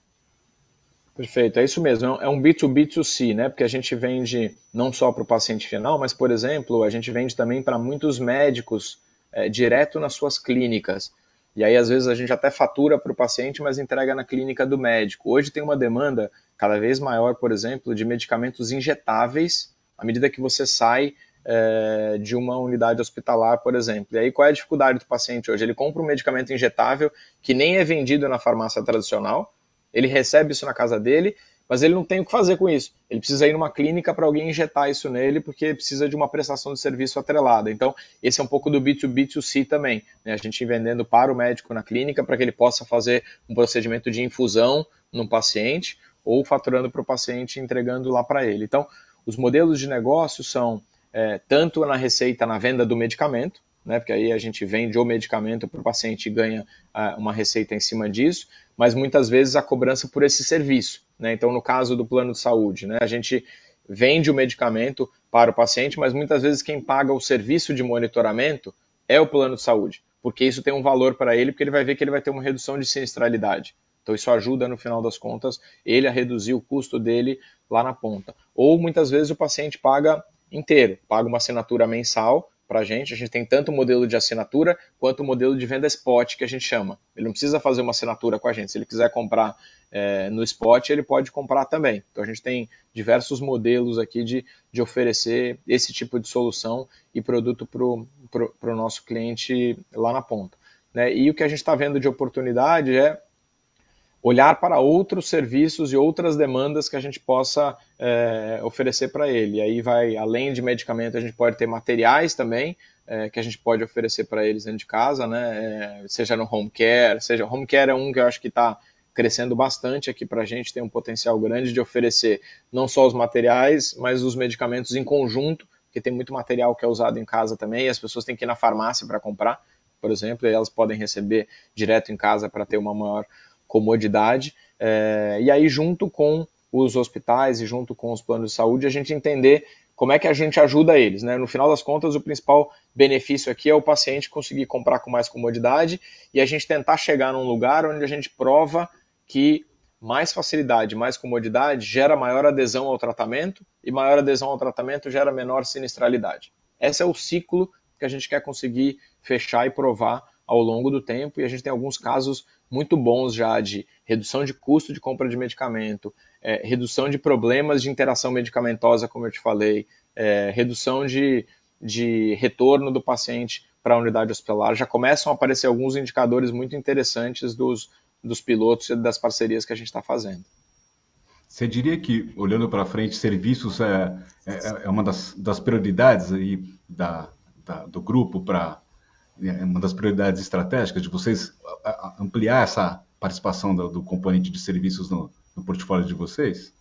Speaker 1: Perfeito, é isso mesmo. É um B2B2C, né? Porque a gente vende não só para o paciente final, mas, por exemplo, a gente vende também para muitos médicos é, direto nas suas clínicas. E aí, às vezes, a gente até fatura para o paciente, mas entrega na clínica do médico. Hoje tem uma demanda cada vez maior, por exemplo, de medicamentos injetáveis à medida que você sai é, de uma unidade hospitalar, por exemplo. E aí, qual é a dificuldade do paciente hoje? Ele compra um medicamento injetável que nem é vendido na farmácia tradicional, ele recebe isso na casa dele mas ele não tem o que fazer com isso. Ele precisa ir numa clínica para alguém injetar isso nele, porque precisa de uma prestação de serviço atrelada. Então, esse é um pouco do B2B2C também. Né? A gente vendendo para o médico na clínica para que ele possa fazer um procedimento de infusão no paciente ou faturando para o paciente entregando lá para ele. Então, os modelos de negócio são é, tanto na receita, na venda do medicamento, né, porque aí a gente vende o medicamento para o paciente e ganha uh, uma receita em cima disso, mas muitas vezes a cobrança por esse serviço. Né? Então, no caso do plano de saúde, né, a gente vende o medicamento para o paciente, mas muitas vezes quem paga o serviço de monitoramento é o plano de saúde, porque isso tem um valor para ele, porque ele vai ver que ele vai ter uma redução de sinistralidade. Então isso ajuda no final das contas ele a reduzir o custo dele lá na ponta. Ou muitas vezes o paciente paga inteiro, paga uma assinatura mensal para a gente. A gente tem tanto o modelo de assinatura quanto o modelo de venda spot, que a gente chama. Ele não precisa fazer uma assinatura com a gente. Se ele quiser comprar é, no spot, ele pode comprar também. Então a gente tem diversos modelos aqui de, de oferecer esse tipo de solução e produto para o nosso cliente lá na ponta. Né? E o que a gente está vendo de oportunidade é olhar para outros serviços e outras demandas que a gente possa é, oferecer para ele. E aí vai, além de medicamento, a gente pode ter materiais também, é, que a gente pode oferecer para eles dentro de casa, né? É, seja no home care, seja home care é um que eu acho que está crescendo bastante aqui para a gente, tem um potencial grande de oferecer não só os materiais, mas os medicamentos em conjunto, porque tem muito material que é usado em casa também, e as pessoas têm que ir na farmácia para comprar, por exemplo, e elas podem receber direto em casa para ter uma maior comodidade, é, e aí junto com os hospitais e junto com os planos de saúde, a gente entender como é que a gente ajuda eles. Né? No final das contas, o principal benefício aqui é o paciente conseguir comprar com mais comodidade e a gente tentar chegar num lugar onde a gente prova que mais facilidade, mais comodidade gera maior adesão ao tratamento e maior adesão ao tratamento gera menor sinistralidade. Esse é o ciclo que a gente quer conseguir fechar e provar ao longo do tempo, e a gente tem alguns casos muito bons já de redução de custo de compra de medicamento, é, redução de problemas de interação medicamentosa, como eu te falei, é, redução de, de retorno do paciente para a unidade hospitalar. Já começam a aparecer alguns indicadores muito interessantes dos, dos pilotos e das parcerias que a gente está fazendo.
Speaker 3: Você diria que, olhando para frente, serviços é, é, é, uma das, das prioridades aí da, da do grupo para é uma das prioridades estratégicas de vocês ampliar essa participação do, do componente de serviços no, no portfólio de vocês?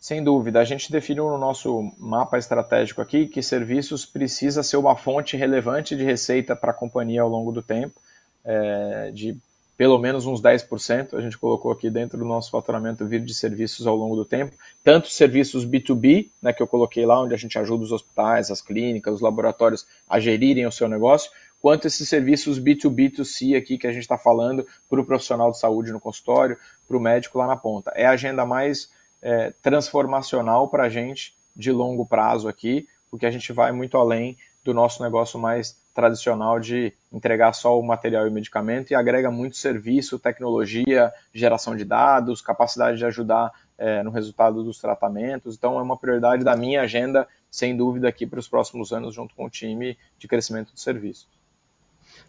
Speaker 1: Sem dúvida, a gente definiu no nosso mapa estratégico aqui que serviços precisa ser uma fonte relevante de receita para a companhia ao longo do tempo, é, de pelo menos uns 10%, a gente colocou aqui dentro do nosso faturamento vir de serviços ao longo do tempo, tanto serviços B2B, né, que eu coloquei lá, onde a gente ajuda os hospitais, as clínicas, os laboratórios a gerirem o seu negócio, quanto esses serviços B2B2C aqui que a gente está falando para o profissional de saúde no consultório, para o médico lá na ponta. É a agenda mais é, transformacional para a gente de longo prazo aqui, porque a gente vai muito além do nosso negócio mais tradicional de entregar só o material e o medicamento e agrega muito serviço, tecnologia, geração de dados, capacidade de ajudar é, no resultado dos tratamentos. Então, é uma prioridade da minha agenda, sem dúvida, aqui para os próximos anos, junto com o time de crescimento do serviço.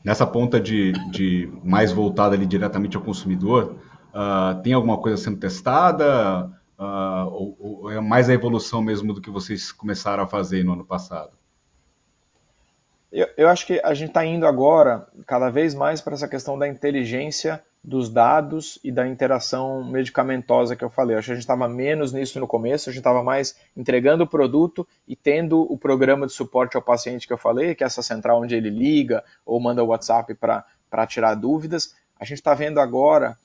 Speaker 3: Nessa ponta de, de mais voltada ali diretamente ao consumidor, uh, tem alguma coisa sendo testada? Uh, ou, ou, é mais a evolução mesmo do que vocês começaram a fazer no ano passado?
Speaker 1: Eu, eu acho que a gente está indo agora cada vez mais para essa questão da inteligência dos dados e da interação medicamentosa que eu falei. Acho que a gente estava menos nisso no começo, a gente estava mais entregando o produto e tendo o programa de suporte ao paciente que eu falei, que é essa central onde ele liga ou manda o WhatsApp para tirar dúvidas. A gente está vendo agora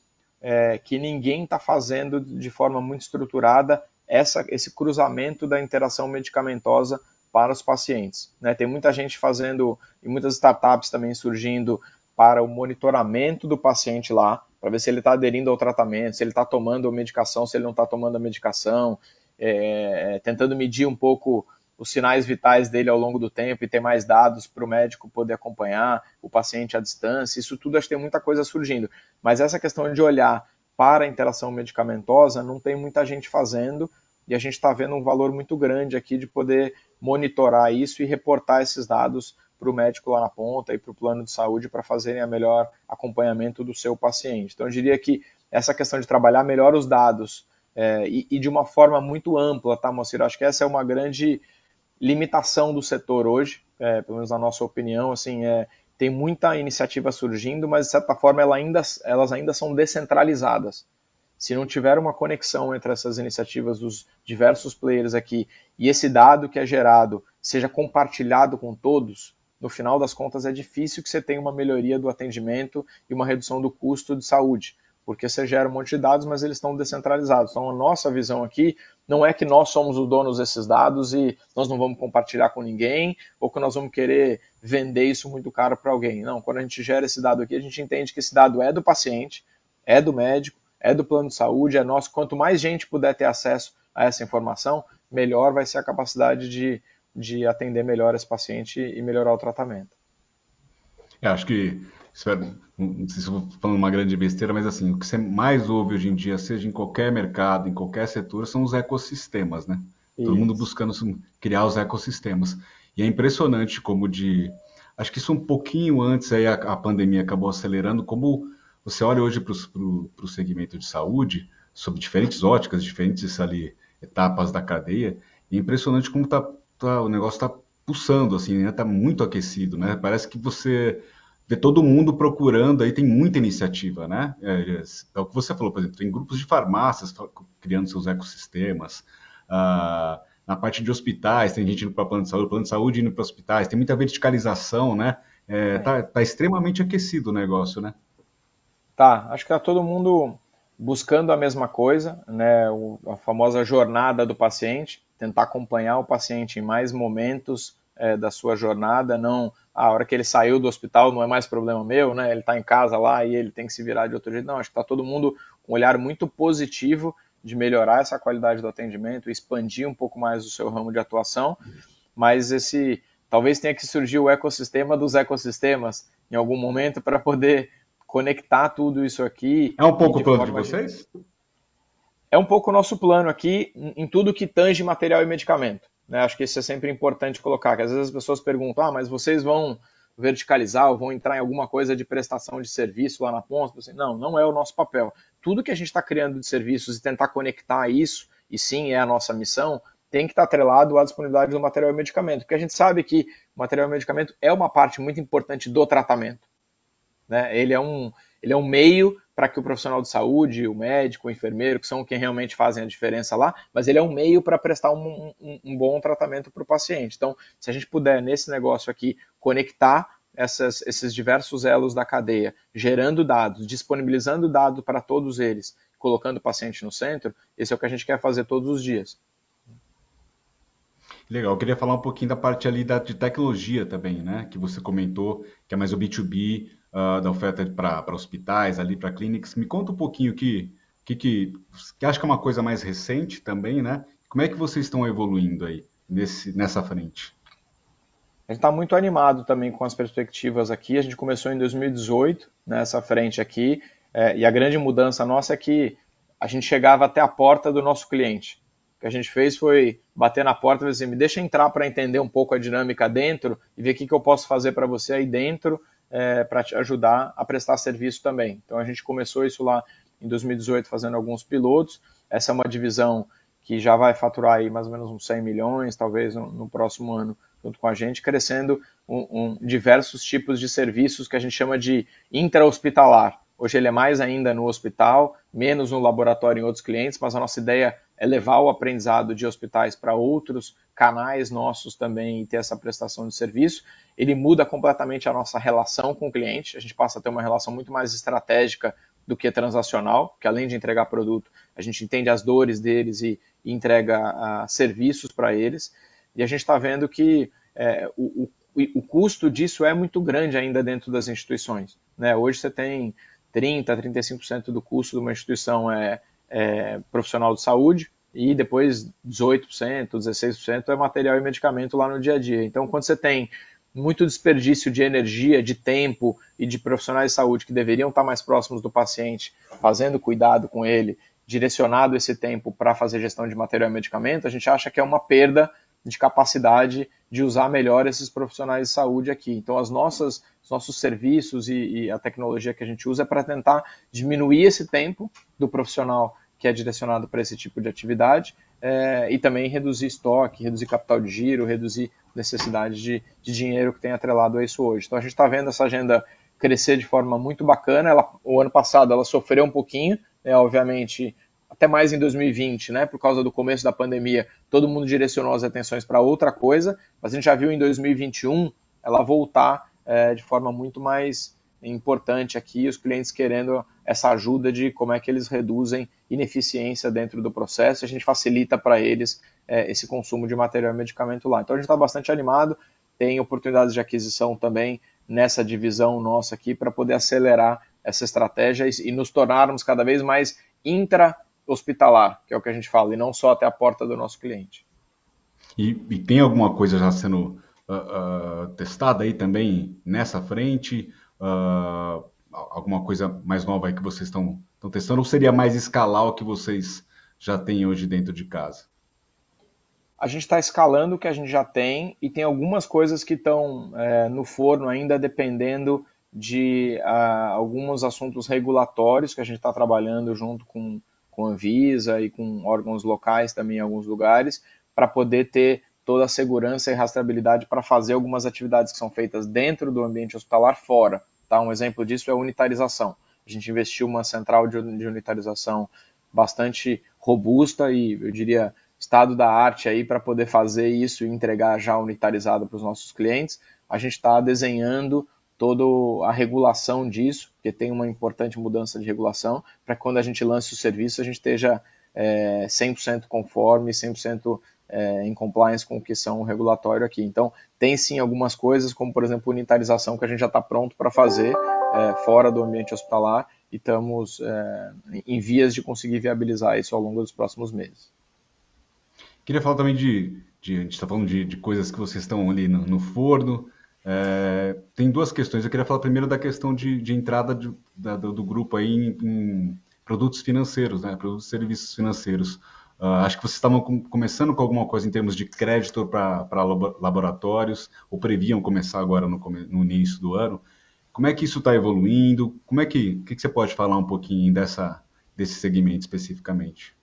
Speaker 1: é, que ninguém está fazendo de forma muito estruturada essa, esse cruzamento da interação medicamentosa para os pacientes. Né? Tem muita gente fazendo, e muitas startups também surgindo para o monitoramento do paciente lá, para ver se ele está aderindo ao tratamento, se ele está tomando a medicação, se ele não está tomando a medicação, é, tentando medir um pouco os sinais vitais dele ao longo do tempo e ter mais dados para o médico poder acompanhar o paciente à distância. Isso tudo acho que tem muita coisa surgindo. Mas essa questão de olhar para a interação medicamentosa não tem muita gente fazendo e a gente está vendo um valor muito grande aqui de poder monitorar isso e reportar esses dados para o médico lá na ponta e para o plano de saúde para fazerem a melhor acompanhamento do seu paciente. Então, eu diria que essa questão de trabalhar melhor os dados é, e, e, de uma forma muito ampla, tá, Moacir? Acho que essa é uma grande limitação do setor hoje, é, pelo menos na nossa opinião, assim, é, tem muita iniciativa surgindo, mas de certa forma ela ainda, elas ainda são descentralizadas. Se não tiver uma conexão entre essas iniciativas dos diversos players aqui e esse dado que é gerado seja compartilhado com todos, no final das contas é difícil que você tenha uma melhoria do atendimento e uma redução do custo de saúde, porque você gera um monte de dados, mas eles estão descentralizados. Então a nossa visão aqui não é que nós somos os donos desses dados e nós não vamos compartilhar com ninguém, ou que nós vamos querer vender isso muito caro para alguém. Não, quando a gente gera esse dado aqui, a gente entende que esse dado é do paciente, é do médico, é do plano de saúde, é nosso. Quanto mais gente puder ter acesso a essa informação, melhor vai ser a capacidade de de atender melhor esse paciente e melhorar o tratamento.
Speaker 3: É, acho que, não sei se estou falando uma grande besteira, mas assim, o que você mais ouve hoje em dia, seja em qualquer mercado, em qualquer setor, são os ecossistemas, né? Isso. Todo mundo buscando criar os ecossistemas. E é impressionante como de... Acho que isso um pouquinho antes aí a, a pandemia acabou acelerando, como você olha hoje para o segmento de saúde, sob diferentes óticas, diferentes ali etapas da cadeia, é impressionante como está tá, o negócio está pulsando, assim, né? Tá muito aquecido, né? Parece que você vê todo mundo procurando, aí tem muita iniciativa, né? É, é o que você falou, por exemplo, tem grupos de farmácias criando seus ecossistemas. Ah, na parte de hospitais, tem gente indo para plano de saúde, plano de saúde indo para hospitais, tem muita verticalização, né? É, é. Tá, tá, extremamente aquecido o negócio, né?
Speaker 1: Tá, acho que tá todo mundo buscando a mesma coisa, né? O, a famosa jornada do paciente tentar acompanhar o paciente em mais momentos é, da sua jornada, não a hora que ele saiu do hospital não é mais problema meu, né? Ele está em casa lá e ele tem que se virar de outro jeito. Não, acho que está todo mundo com um olhar muito positivo de melhorar essa qualidade do atendimento, expandir um pouco mais o seu ramo de atuação, mas esse talvez tenha que surgir o ecossistema dos ecossistemas em algum momento para poder conectar tudo isso aqui.
Speaker 3: É um pouco plano de vocês? De...
Speaker 1: É um pouco o nosso plano aqui em tudo que tange material e medicamento. Né? Acho que isso é sempre importante colocar, que às vezes as pessoas perguntam, ah, mas vocês vão verticalizar ou vão entrar em alguma coisa de prestação de serviço lá na ponta? Assim, não, não é o nosso papel. Tudo que a gente está criando de serviços e tentar conectar isso, e sim é a nossa missão, tem que estar atrelado à disponibilidade do material e medicamento, porque a gente sabe que o material e medicamento é uma parte muito importante do tratamento. Né? Ele, é um, ele é um meio para que o profissional de saúde, o médico, o enfermeiro, que são quem realmente fazem a diferença lá, mas ele é um meio para prestar um, um, um, bom tratamento para o paciente. Então, se a gente puder, nesse negócio aqui, conectar essas, esses diversos elos da cadeia, gerando dados, disponibilizando dados para todos eles, colocando o paciente no centro, esse é o que a gente quer fazer todos os dias.
Speaker 3: Legal, eu queria falar um pouquinho da parte ali da, de tecnologia também, né? Que você comentou, que é mais o B2B, uh, da oferta para hospitais, ali para clínicas. Me conta um pouquinho que, que, que, que acho que é uma coisa mais recente também, né? Como é que vocês estão evoluindo aí nesse, nessa frente?
Speaker 1: A gente está muito animado também com as perspectivas aqui. A gente começou em 2018 nessa frente aqui, é, e a grande mudança nossa é que a gente chegava até a porta do nosso cliente que a gente fez foi bater na porta e dizer, me deixa entrar para entender um pouco a dinâmica dentro e ver o que, que eu posso fazer para você aí dentro é, para te ajudar a prestar serviço também. Então a gente começou isso lá em 2018 fazendo alguns pilotos. Essa é uma divisão que já vai faturar aí mais ou menos uns 100 milhões, talvez no, no próximo ano, junto com a gente, crescendo um, um, diversos tipos de serviços que a gente chama de intra-hospitalar. Hoje ele é mais ainda no hospital, menos no laboratório em outros clientes, mas a nossa ideia é levar o aprendizado de hospitais para outros canais nossos também e ter essa prestação de serviço. Ele muda completamente a nossa relação com o cliente, a gente passa a ter uma relação muito mais estratégica do que transacional, que além de entregar produto, a gente entende as dores deles e, e entrega uh, serviços para eles. E a gente está vendo que é, o, o, o, custo disso é muito grande ainda dentro das instituições. Né? Hoje você tem 30%, 35% do custo de uma instituição é é, profissional de saúde e depois 18%, 16% é material e medicamento lá no dia a dia. Então, quando você tem muito desperdício de energia, de tempo e de profissionais de saúde que deveriam estar mais próximos do paciente, fazendo cuidado com ele, direcionado esse tempo para fazer gestão de material e medicamento, a gente acha que é uma perda de capacidade de usar melhor esses profissionais de saúde aqui. Então, as nossas, os nossos serviços e, e a tecnologia que a gente usa é para tentar diminuir esse tempo do profissional que é direcionado para esse tipo de atividade, é, e também reduzir estoque, reduzir capital de giro, reduzir necessidade de, de dinheiro que tem atrelado a isso hoje. Então a gente está vendo essa agenda crescer de forma muito bacana. Ela, o ano passado ela sofreu um pouquinho, né, obviamente, até mais em 2020, né, por causa do começo da pandemia, todo mundo direcionou as atenções para outra coisa, mas a gente já viu em 2021 ela voltar é, de forma muito mais importante aqui, os clientes querendo essa ajuda de como é que eles reduzem ineficiência dentro do processo, a gente facilita para eles é, esse consumo de material e medicamento lá. Então a gente está bastante animado, tem oportunidades de aquisição também nessa divisão nossa aqui para poder acelerar essa estratégia e, e nos tornarmos cada vez mais intra-hospitalar, que é o que a gente fala, e não só até a porta do nosso cliente.
Speaker 3: E, e tem alguma coisa já sendo uh, uh, testada aí também nessa frente? Uh, alguma coisa mais nova aí que vocês estão testando, ou seria mais escalar o que vocês já têm hoje dentro de casa?
Speaker 1: A gente está escalando o que a gente já tem e tem algumas coisas que estão é, no forno ainda dependendo de uh, alguns assuntos regulatórios que a gente está trabalhando junto com, com a Anvisa e com órgãos locais também em alguns lugares, para poder ter toda a segurança e rastreabilidade para fazer algumas atividades que são feitas dentro do ambiente hospitalar fora. Tá? Um exemplo disso é a unitarização. A gente investiu uma central de unitarização bastante robusta e, eu diria, estado da arte aí para poder fazer isso e entregar já unitarizado para os nossos clientes. A gente está desenhando toda a regulação disso, porque tem uma importante mudança de regulação, para quando a gente lance o serviço a gente esteja é, 100% conforme, 100% é, em compliance com o que são o regulatório aqui. Então, tem sim algumas coisas, como por exemplo unitarização, que a gente já está pronto para fazer é, fora do ambiente hospitalar e estamos é, em vias de conseguir viabilizar isso ao longo dos próximos meses.
Speaker 3: Queria falar também de, de a gente está falando de, de, coisas que vocês estão ali no, no forno. É, tem duas questões. Eu queria falar primeiro da questão de, de entrada da, do, do, grupo aí em, em, produtos financeiros, né? Produtos e serviços financeiros. Uh, acho que vocês estavam com, começando com alguma coisa em termos de crédito para laboratórios, ou previam começar agora no, no início do ano. Como é que isso está evoluindo? Como é que, que, que, você pode falar um pouquinho dessa, desse segmento especificamente?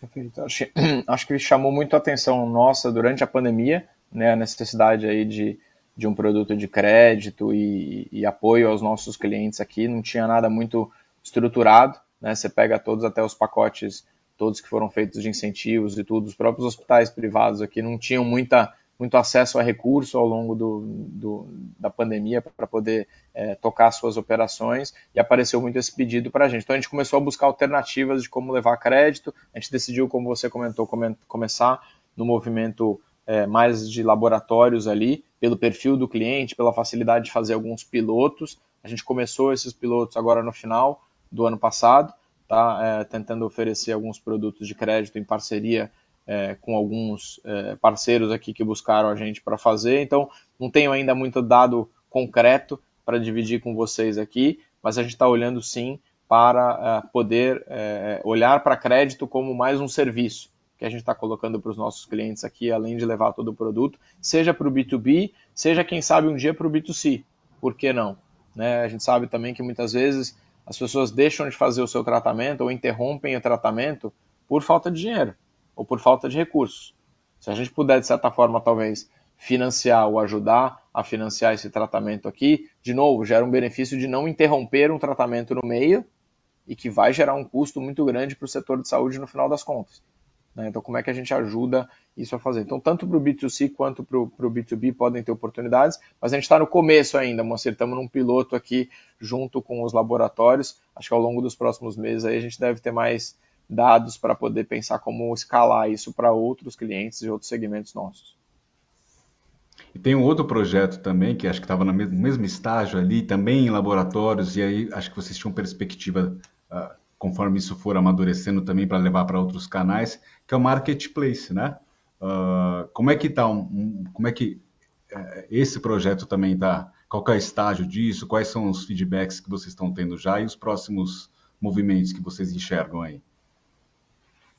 Speaker 1: Perfeito. Acho, acho que chamou muito a atenção nossa durante a pandemia, né, a necessidade aí de, de um produto de crédito e, e apoio aos nossos clientes aqui. Não tinha nada muito estruturado, né? Você pega todos até os pacotes todos que foram feitos de incentivos e tudo, os próprios hospitais privados aqui não tinham muita, muito acesso a recurso ao longo do, do da pandemia para poder é, tocar suas operações e apareceu muito esse pedido para a gente. Então a gente começou a buscar alternativas de como levar crédito, a gente decidiu, como você comentou, come, começar no movimento é, mais de laboratórios ali, pelo perfil do cliente, pela facilidade de fazer alguns pilotos. A gente começou esses pilotos agora no final do ano passado tá é, tentando oferecer alguns produtos de crédito em parceria é, com alguns é, parceiros aqui que buscaram a gente para fazer. Então, não tenho ainda muito dado concreto para dividir com vocês aqui, mas a gente está olhando sim para é, poder é, olhar para crédito como mais um serviço que a gente está colocando para os nossos clientes aqui, além de levar todo o produto, seja para o B2B, seja quem sabe um dia para o B2C. Por que não? Né? A gente sabe também que muitas vezes as pessoas deixam de fazer o seu tratamento ou interrompem o tratamento por falta de dinheiro ou por falta de recursos. Se a gente puder, de certa forma, talvez financiar ou ajudar a financiar esse tratamento aqui, de novo, gera um benefício de não interromper um tratamento no meio e que vai gerar um custo muito grande para o setor de saúde no final das contas. Né? Então, como é que a gente ajuda isso a fazer? Então, tanto para o B2C quanto para o B2B podem ter oportunidades, mas a gente está no começo ainda, Moacir, estamos num piloto aqui junto com os laboratórios. Acho que ao longo dos próximos meses aí a gente deve ter mais dados para poder pensar como escalar isso para outros clientes e outros segmentos nossos.
Speaker 3: E tem um outro projeto também, que acho que estava no mesmo estágio ali, também em laboratórios, e aí acho que vocês tinham perspectiva uh, conforme isso for amadurecendo também para levar para outros canais, que é o marketplace, né? Uh, como é que tá um, um, como é que uh, esse projeto também está? Qual é o estágio disso? Quais são os feedbacks que vocês estão tendo já e os próximos movimentos que vocês enxergam aí?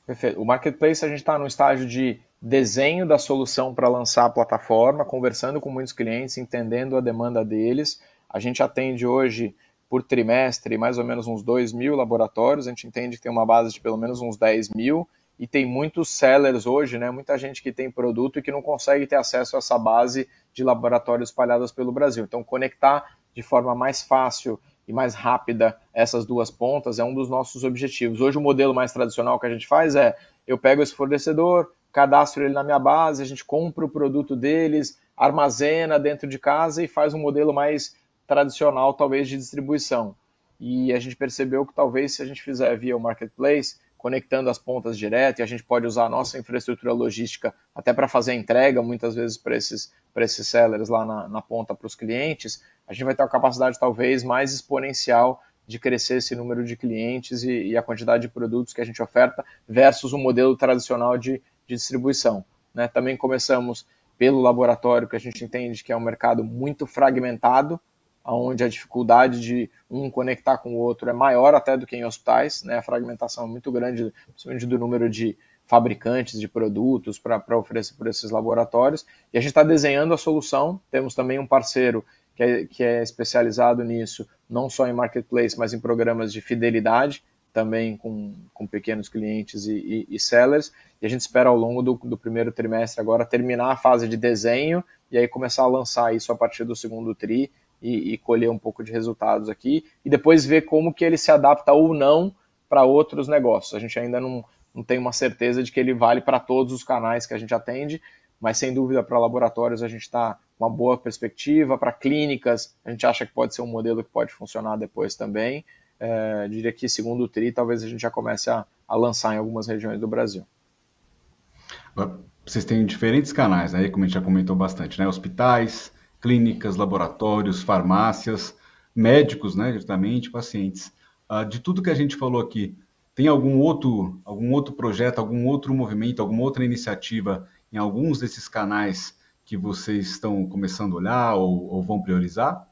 Speaker 1: Perfeito. O marketplace a gente está no estágio de desenho da solução para lançar a plataforma, conversando com muitos clientes, entendendo a demanda deles. A gente atende hoje por trimestre, mais ou menos uns 2 mil laboratórios. A gente entende que tem uma base de pelo menos uns 10 mil e tem muitos sellers hoje, né? Muita gente que tem produto e que não consegue ter acesso a essa base de laboratórios espalhadas pelo Brasil. Então, conectar de forma mais fácil e mais rápida essas duas pontas é um dos nossos objetivos. Hoje, o modelo mais tradicional que a gente faz é: eu pego esse fornecedor, cadastro ele na minha base, a gente compra o produto deles, armazena dentro de casa e faz um modelo mais tradicional, talvez, de distribuição. E a gente percebeu que talvez se a gente fizer via o marketplace, conectando as pontas direto, e a gente pode usar a nossa infraestrutura logística até para fazer a entrega, muitas vezes para esses, esses sellers lá na, na ponta para os clientes, a gente vai ter uma capacidade talvez mais exponencial de crescer esse número de clientes e, e, a quantidade de produtos que a gente oferta versus o modelo tradicional de, de distribuição. Né? Também começamos pelo laboratório, que a gente entende que é um mercado muito fragmentado, onde a dificuldade de um conectar com o outro é maior até do que em hospitais, né? A fragmentação é muito grande, principalmente do número de fabricantes de produtos para oferecer por esses laboratórios. E a gente está desenhando a solução. Temos também um parceiro que é, que é especializado nisso, não só em marketplace, mas em programas de fidelidade, também com, com pequenos clientes e, e, e sellers. E a gente espera ao longo do, do primeiro trimestre agora terminar a fase de desenho e aí começar a lançar isso a partir do segundo TRI e, e, colher um pouco de resultados aqui e depois ver como que ele se adapta ou não para outros negócios. A gente ainda não, não tem uma certeza de que ele vale para todos os canais que a gente atende, mas sem dúvida para laboratórios a gente está uma boa perspectiva, para clínicas a gente acha que pode ser um modelo que pode funcionar depois também. É, diria que segundo o TRI talvez a gente já comece a, a lançar em algumas regiões do Brasil.
Speaker 3: Vocês têm diferentes canais, aí, como a gente já comentou bastante, né? Hospitais, clínicas, laboratórios, farmácias, médicos, né, justamente, pacientes. Uh, de tudo que a gente falou aqui, tem algum outro, algum outro projeto, algum outro movimento, alguma outra iniciativa em alguns desses canais que vocês estão começando a olhar ou, ou vão priorizar?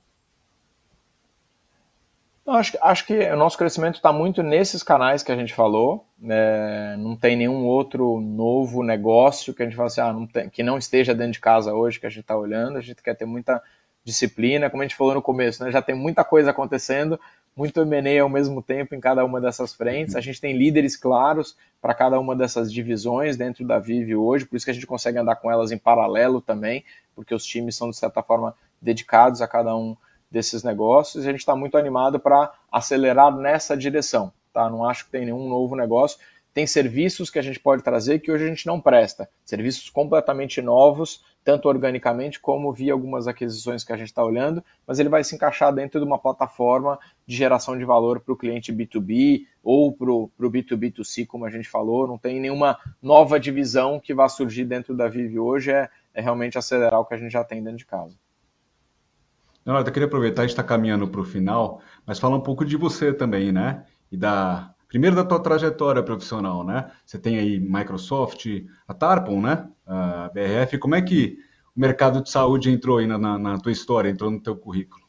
Speaker 1: Acho, acho, que o nosso crescimento está muito nesses canais que a gente falou. Né? Não tem nenhum outro novo negócio que a gente fala assim, ah, não tem, que não esteja dentro de casa hoje que a gente está olhando. A gente quer ter muita disciplina, como a gente falou no começo, né? já tem muita coisa acontecendo, muito M&A ao mesmo tempo em cada uma dessas frentes. A gente tem líderes claros para cada uma dessas divisões dentro da Vive hoje, por isso que a gente consegue andar com elas em paralelo também, porque os times são, de certa forma, dedicados a cada um desses negócios e a gente está muito animado para acelerar nessa direção. Tá? Não acho que tem nenhum novo negócio. Tem serviços que a gente pode trazer que hoje a gente não presta, serviços completamente novos, tanto organicamente como via algumas aquisições que a gente está olhando, mas ele vai se encaixar dentro de uma plataforma de geração de valor para o cliente B2B ou para o B2B2C, como a gente falou. Não tem nenhuma nova divisão que vá surgir dentro da Vive hoje, é, é realmente acelerar o que a gente já tem dentro de casa.
Speaker 3: Leonardo, eu queria aproveitar, a gente está caminhando para o final, mas falar um pouco de você também, né? E da primeiro da tua trajetória profissional, né? Você tem aí Microsoft, a Tarpon, né? A BRF. Como é que o mercado de saúde entrou aí na, na, na tua história, entrou no teu currículo?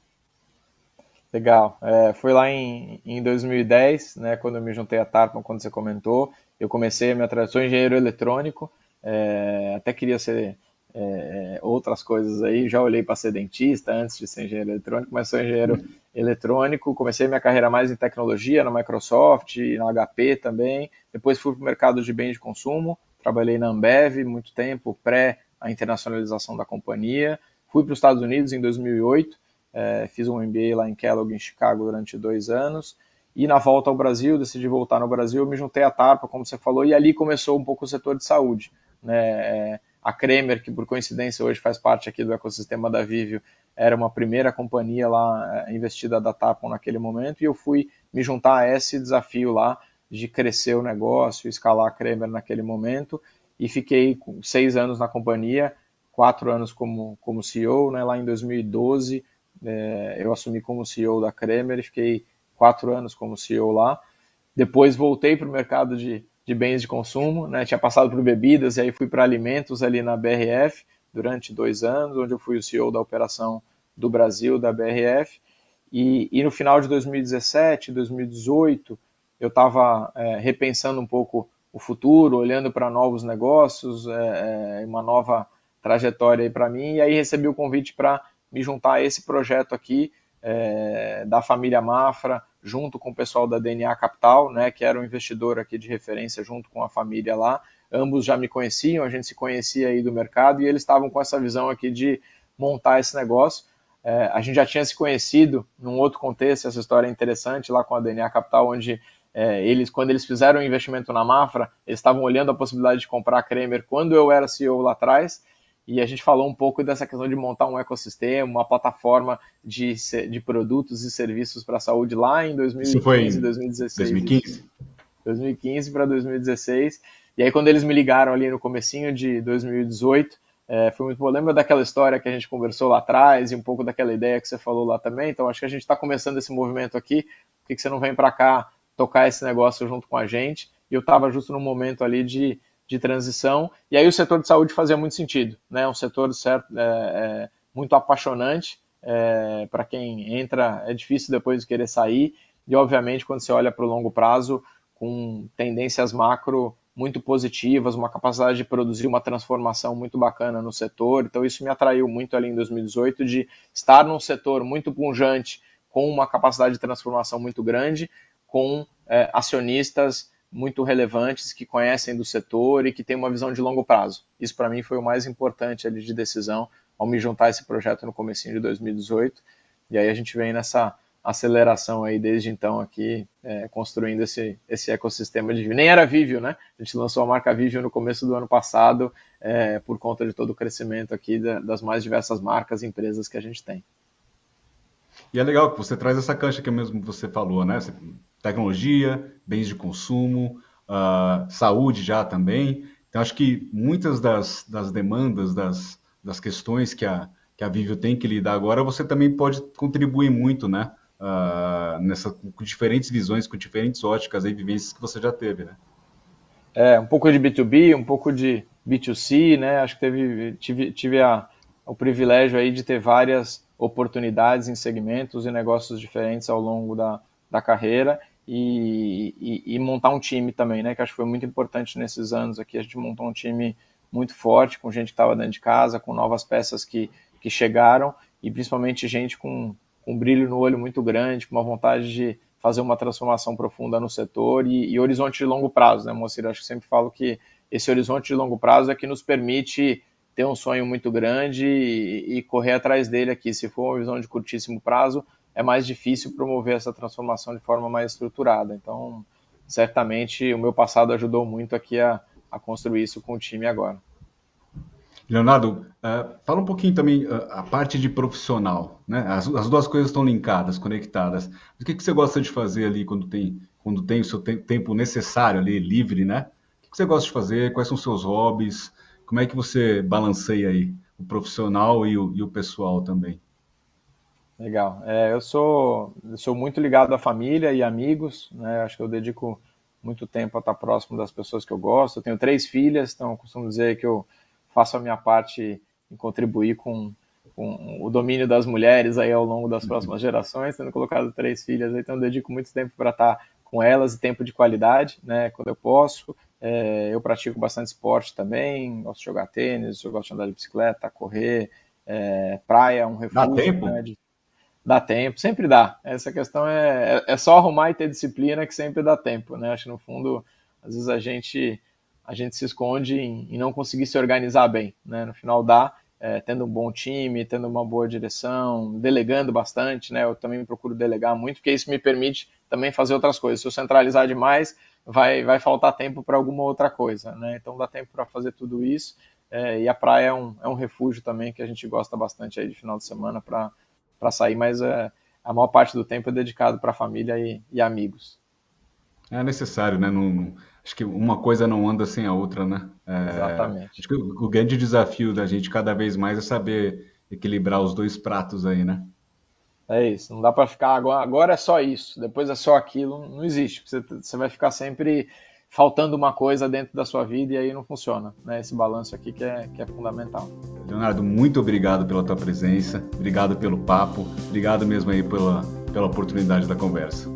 Speaker 1: Legal. É, foi lá em, em 2010, né? Quando eu me juntei à Tarpon, quando você comentou, eu comecei a minha trajetória, engenheiro eletrônico. É, até queria ser é, outras coisas aí. Já olhei para ser dentista antes de ser engenheiro eletrônico, mas sou engenheiro uhum. eletrônico. Comecei minha carreira mais em tecnologia, na Microsoft, na HP também. Depois fui para o mercado de bens de consumo. Trabalhei na Ambev muito tempo, pré a internacionalização da companhia. Fui para os Estados Unidos em 2008. É, fiz um MBA lá em Kellogg, em Chicago, durante dois anos. E na volta ao Brasil, decidi voltar no Brasil, me juntei à Tarpa, como você falou, e ali começou um pouco o setor de saúde. Né? É, a Kremer, que por coincidência hoje faz parte aqui do ecossistema da Vivio, era uma primeira companhia lá eh, investida da Tapon naquele momento, e eu fui me juntar a esse desafio lá de crescer o negócio, escalar a Kremer naquele momento, e fiquei seis anos na companhia, quatro anos como, como CEO, né? lá em 2012 é, eu assumi como CEO da Kremer e fiquei quatro anos como CEO lá, depois voltei para o mercado de de bens de consumo, né? Tinha passado por bebidas e aí fui para alimentos ali na BRF durante dois anos, onde eu fui o CEO da operação do Brasil da BRF. E, e no final de 2017, 2018, eu estava é, repensando um pouco o futuro, olhando para novos negócios, é, é, uma nova trajetória para mim. E aí recebi o convite para me juntar a esse projeto aqui é, da família Mafra, junto com o pessoal da DNA Capital, né, que era um investidor aqui de referência junto com a família lá. Ambos já me conheciam, a gente se conhecia aí do mercado e eles estavam com essa visão aqui de montar esse negócio. É, a gente já tinha se conhecido num outro contexto, essa história é interessante lá com a DNA Capital, onde é, eles, quando eles fizeram o investimento na Mafra, eles estavam olhando a possibilidade de comprar a Kremer quando eu era CEO lá atrás, e a gente falou um pouco dessa questão de montar um ecossistema, uma plataforma de, de produtos e serviços para a saúde lá em 2015, Isso foi em 2016. 2015? 2015 para 2016. E aí quando eles me ligaram ali no comecinho de 2018, é, foi muito bom. Lembra daquela história que a gente conversou lá atrás e um pouco daquela ideia que você falou lá também? Então acho que a gente está começando esse movimento aqui. Por que, que você não vem para cá tocar esse negócio junto com a gente? E eu estava justo no momento ali de de transição. E aí o setor de saúde fazia muito sentido, né? Um setor certo, é, é, muito apaixonante. É, para quem entra, é difícil depois de querer sair. E obviamente, quando você olha para o longo prazo, com tendências macro muito positivas, uma capacidade de produzir uma transformação muito bacana no setor. Então, isso me atraiu muito ali em 2018 de estar num setor muito punjante, com uma capacidade de transformação muito grande, com é, acionistas muito relevantes, que conhecem do setor e que têm uma visão de longo prazo. Isso para mim foi o mais importante ali de decisão ao me juntar a esse projeto no comecinho de 2018. E aí a gente vem nessa aceleração aí desde então aqui, é, construindo esse, esse ecossistema de Nem era Vivio, né? A gente lançou a marca Vivio no começo do ano passado é, por conta de todo o crescimento aqui da, das mais diversas marcas e empresas que a gente tem.
Speaker 3: E é legal que você traz essa cancha que mesmo você falou, né? Você tecnologia, bens de consumo, uh, saúde já também. Então, acho que muitas das, das demandas, das, das questões que a, que a Vivio tem que lidar agora, você também pode contribuir muito, né? Uh, nessa, com diferentes visões, com diferentes óticas e vivências que você já teve, né?
Speaker 1: É, um pouco de B2B, um pouco de B2C, né? Acho que teve, tive, tive a, o privilégio aí de ter várias oportunidades em segmentos e negócios diferentes ao longo da, da carreira e, e, e, montar um time também, né? Que acho que foi muito importante nesses anos aqui. A gente montou um time muito forte, com gente que estava dentro de casa, com novas peças que, que chegaram e principalmente gente com, com um brilho no olho muito grande, com uma vontade de fazer uma transformação profunda no setor e, e horizonte de longo prazo, né, Moacir? Acho que sempre falo que esse horizonte de longo prazo é que nos permite ter um sonho muito grande e, e, correr atrás dele aqui. Se for uma visão de curtíssimo prazo, é mais difícil promover essa transformação de forma mais estruturada. Então, certamente, o meu passado ajudou muito aqui a, a construir isso com o time agora.
Speaker 3: Leonardo, uh, fala um pouquinho também uh, a parte de profissional, né? As, as, duas coisas estão linkadas, conectadas. O que, que você gosta de fazer ali quando tem, quando tem o seu te tempo necessário ali, livre, né? O que, que você gosta de fazer? Quais são os seus hobbies? Como é que você balanceia aí o profissional e o, e o pessoal também?
Speaker 1: Legal. É, eu sou, eu sou muito ligado à família e amigos, né? Acho que eu dedico muito tempo a estar próximo das pessoas que eu gosto. Eu tenho três filhas, então eu costumo dizer que eu faço a minha parte em contribuir com, com o domínio das mulheres aí ao longo das próximas gerações, tendo colocado três filhas, então eu dedico muito tempo para estar com elas e tempo de qualidade, né, quando eu posso. É, eu pratico bastante esporte também, gosto de jogar tênis, eu gosto de andar de bicicleta, correr, é, praia, é um refúgio.
Speaker 3: Dá tempo?
Speaker 1: Né, de... Dá tempo, sempre dá. Essa questão é, é, é só arrumar e ter disciplina que sempre dá tempo, né? Acho que no fundo, às vezes a gente a gente se esconde em, em não conseguir se organizar bem. Né? No final dá, é, tendo um bom time, tendo uma boa direção, delegando bastante, né? Eu também procuro delegar muito, porque isso me permite também fazer outras coisas. Se eu centralizar demais, vai, vai faltar tempo para alguma outra coisa, né? Então dá tempo para fazer tudo isso. É, e a praia é um, é um refúgio também que a gente gosta bastante aí de final de semana para sair, mas é, a maior parte do tempo é dedicado para a família e, e, amigos.
Speaker 3: É necessário, né? Não, acho que uma coisa não anda sem a outra, né?
Speaker 1: É, Exatamente.
Speaker 3: Acho que o, o, grande desafio da gente cada vez mais é saber equilibrar os dois pratos aí, né?
Speaker 1: É isso, não dá para ficar agora, agora é só isso, depois é só aquilo, não existe. Você, você vai ficar sempre faltando uma coisa dentro da sua vida e aí não funciona, né? Esse balanço aqui que é, que é fundamental.
Speaker 3: Leonardo, muito obrigado pela tua presença, obrigado pelo papo, obrigado mesmo aí pela, pela oportunidade da conversa.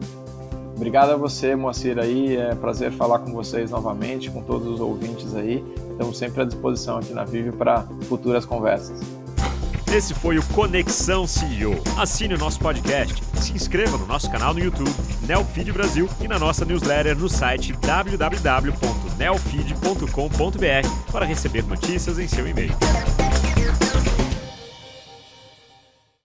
Speaker 1: Obrigado a você, Moacir, aí. É prazer falar com vocês novamente, com todos os ouvintes aí. Estamos sempre à disposição aqui na Vive para futuras conversas.
Speaker 2: Esse foi o Conexão CEO. Assine o nosso podcast, se inscreva no nosso canal no YouTube, Neofeed Brasil, e na nossa newsletter no site www.neofeed.com.br para receber notícias em seu e-mail.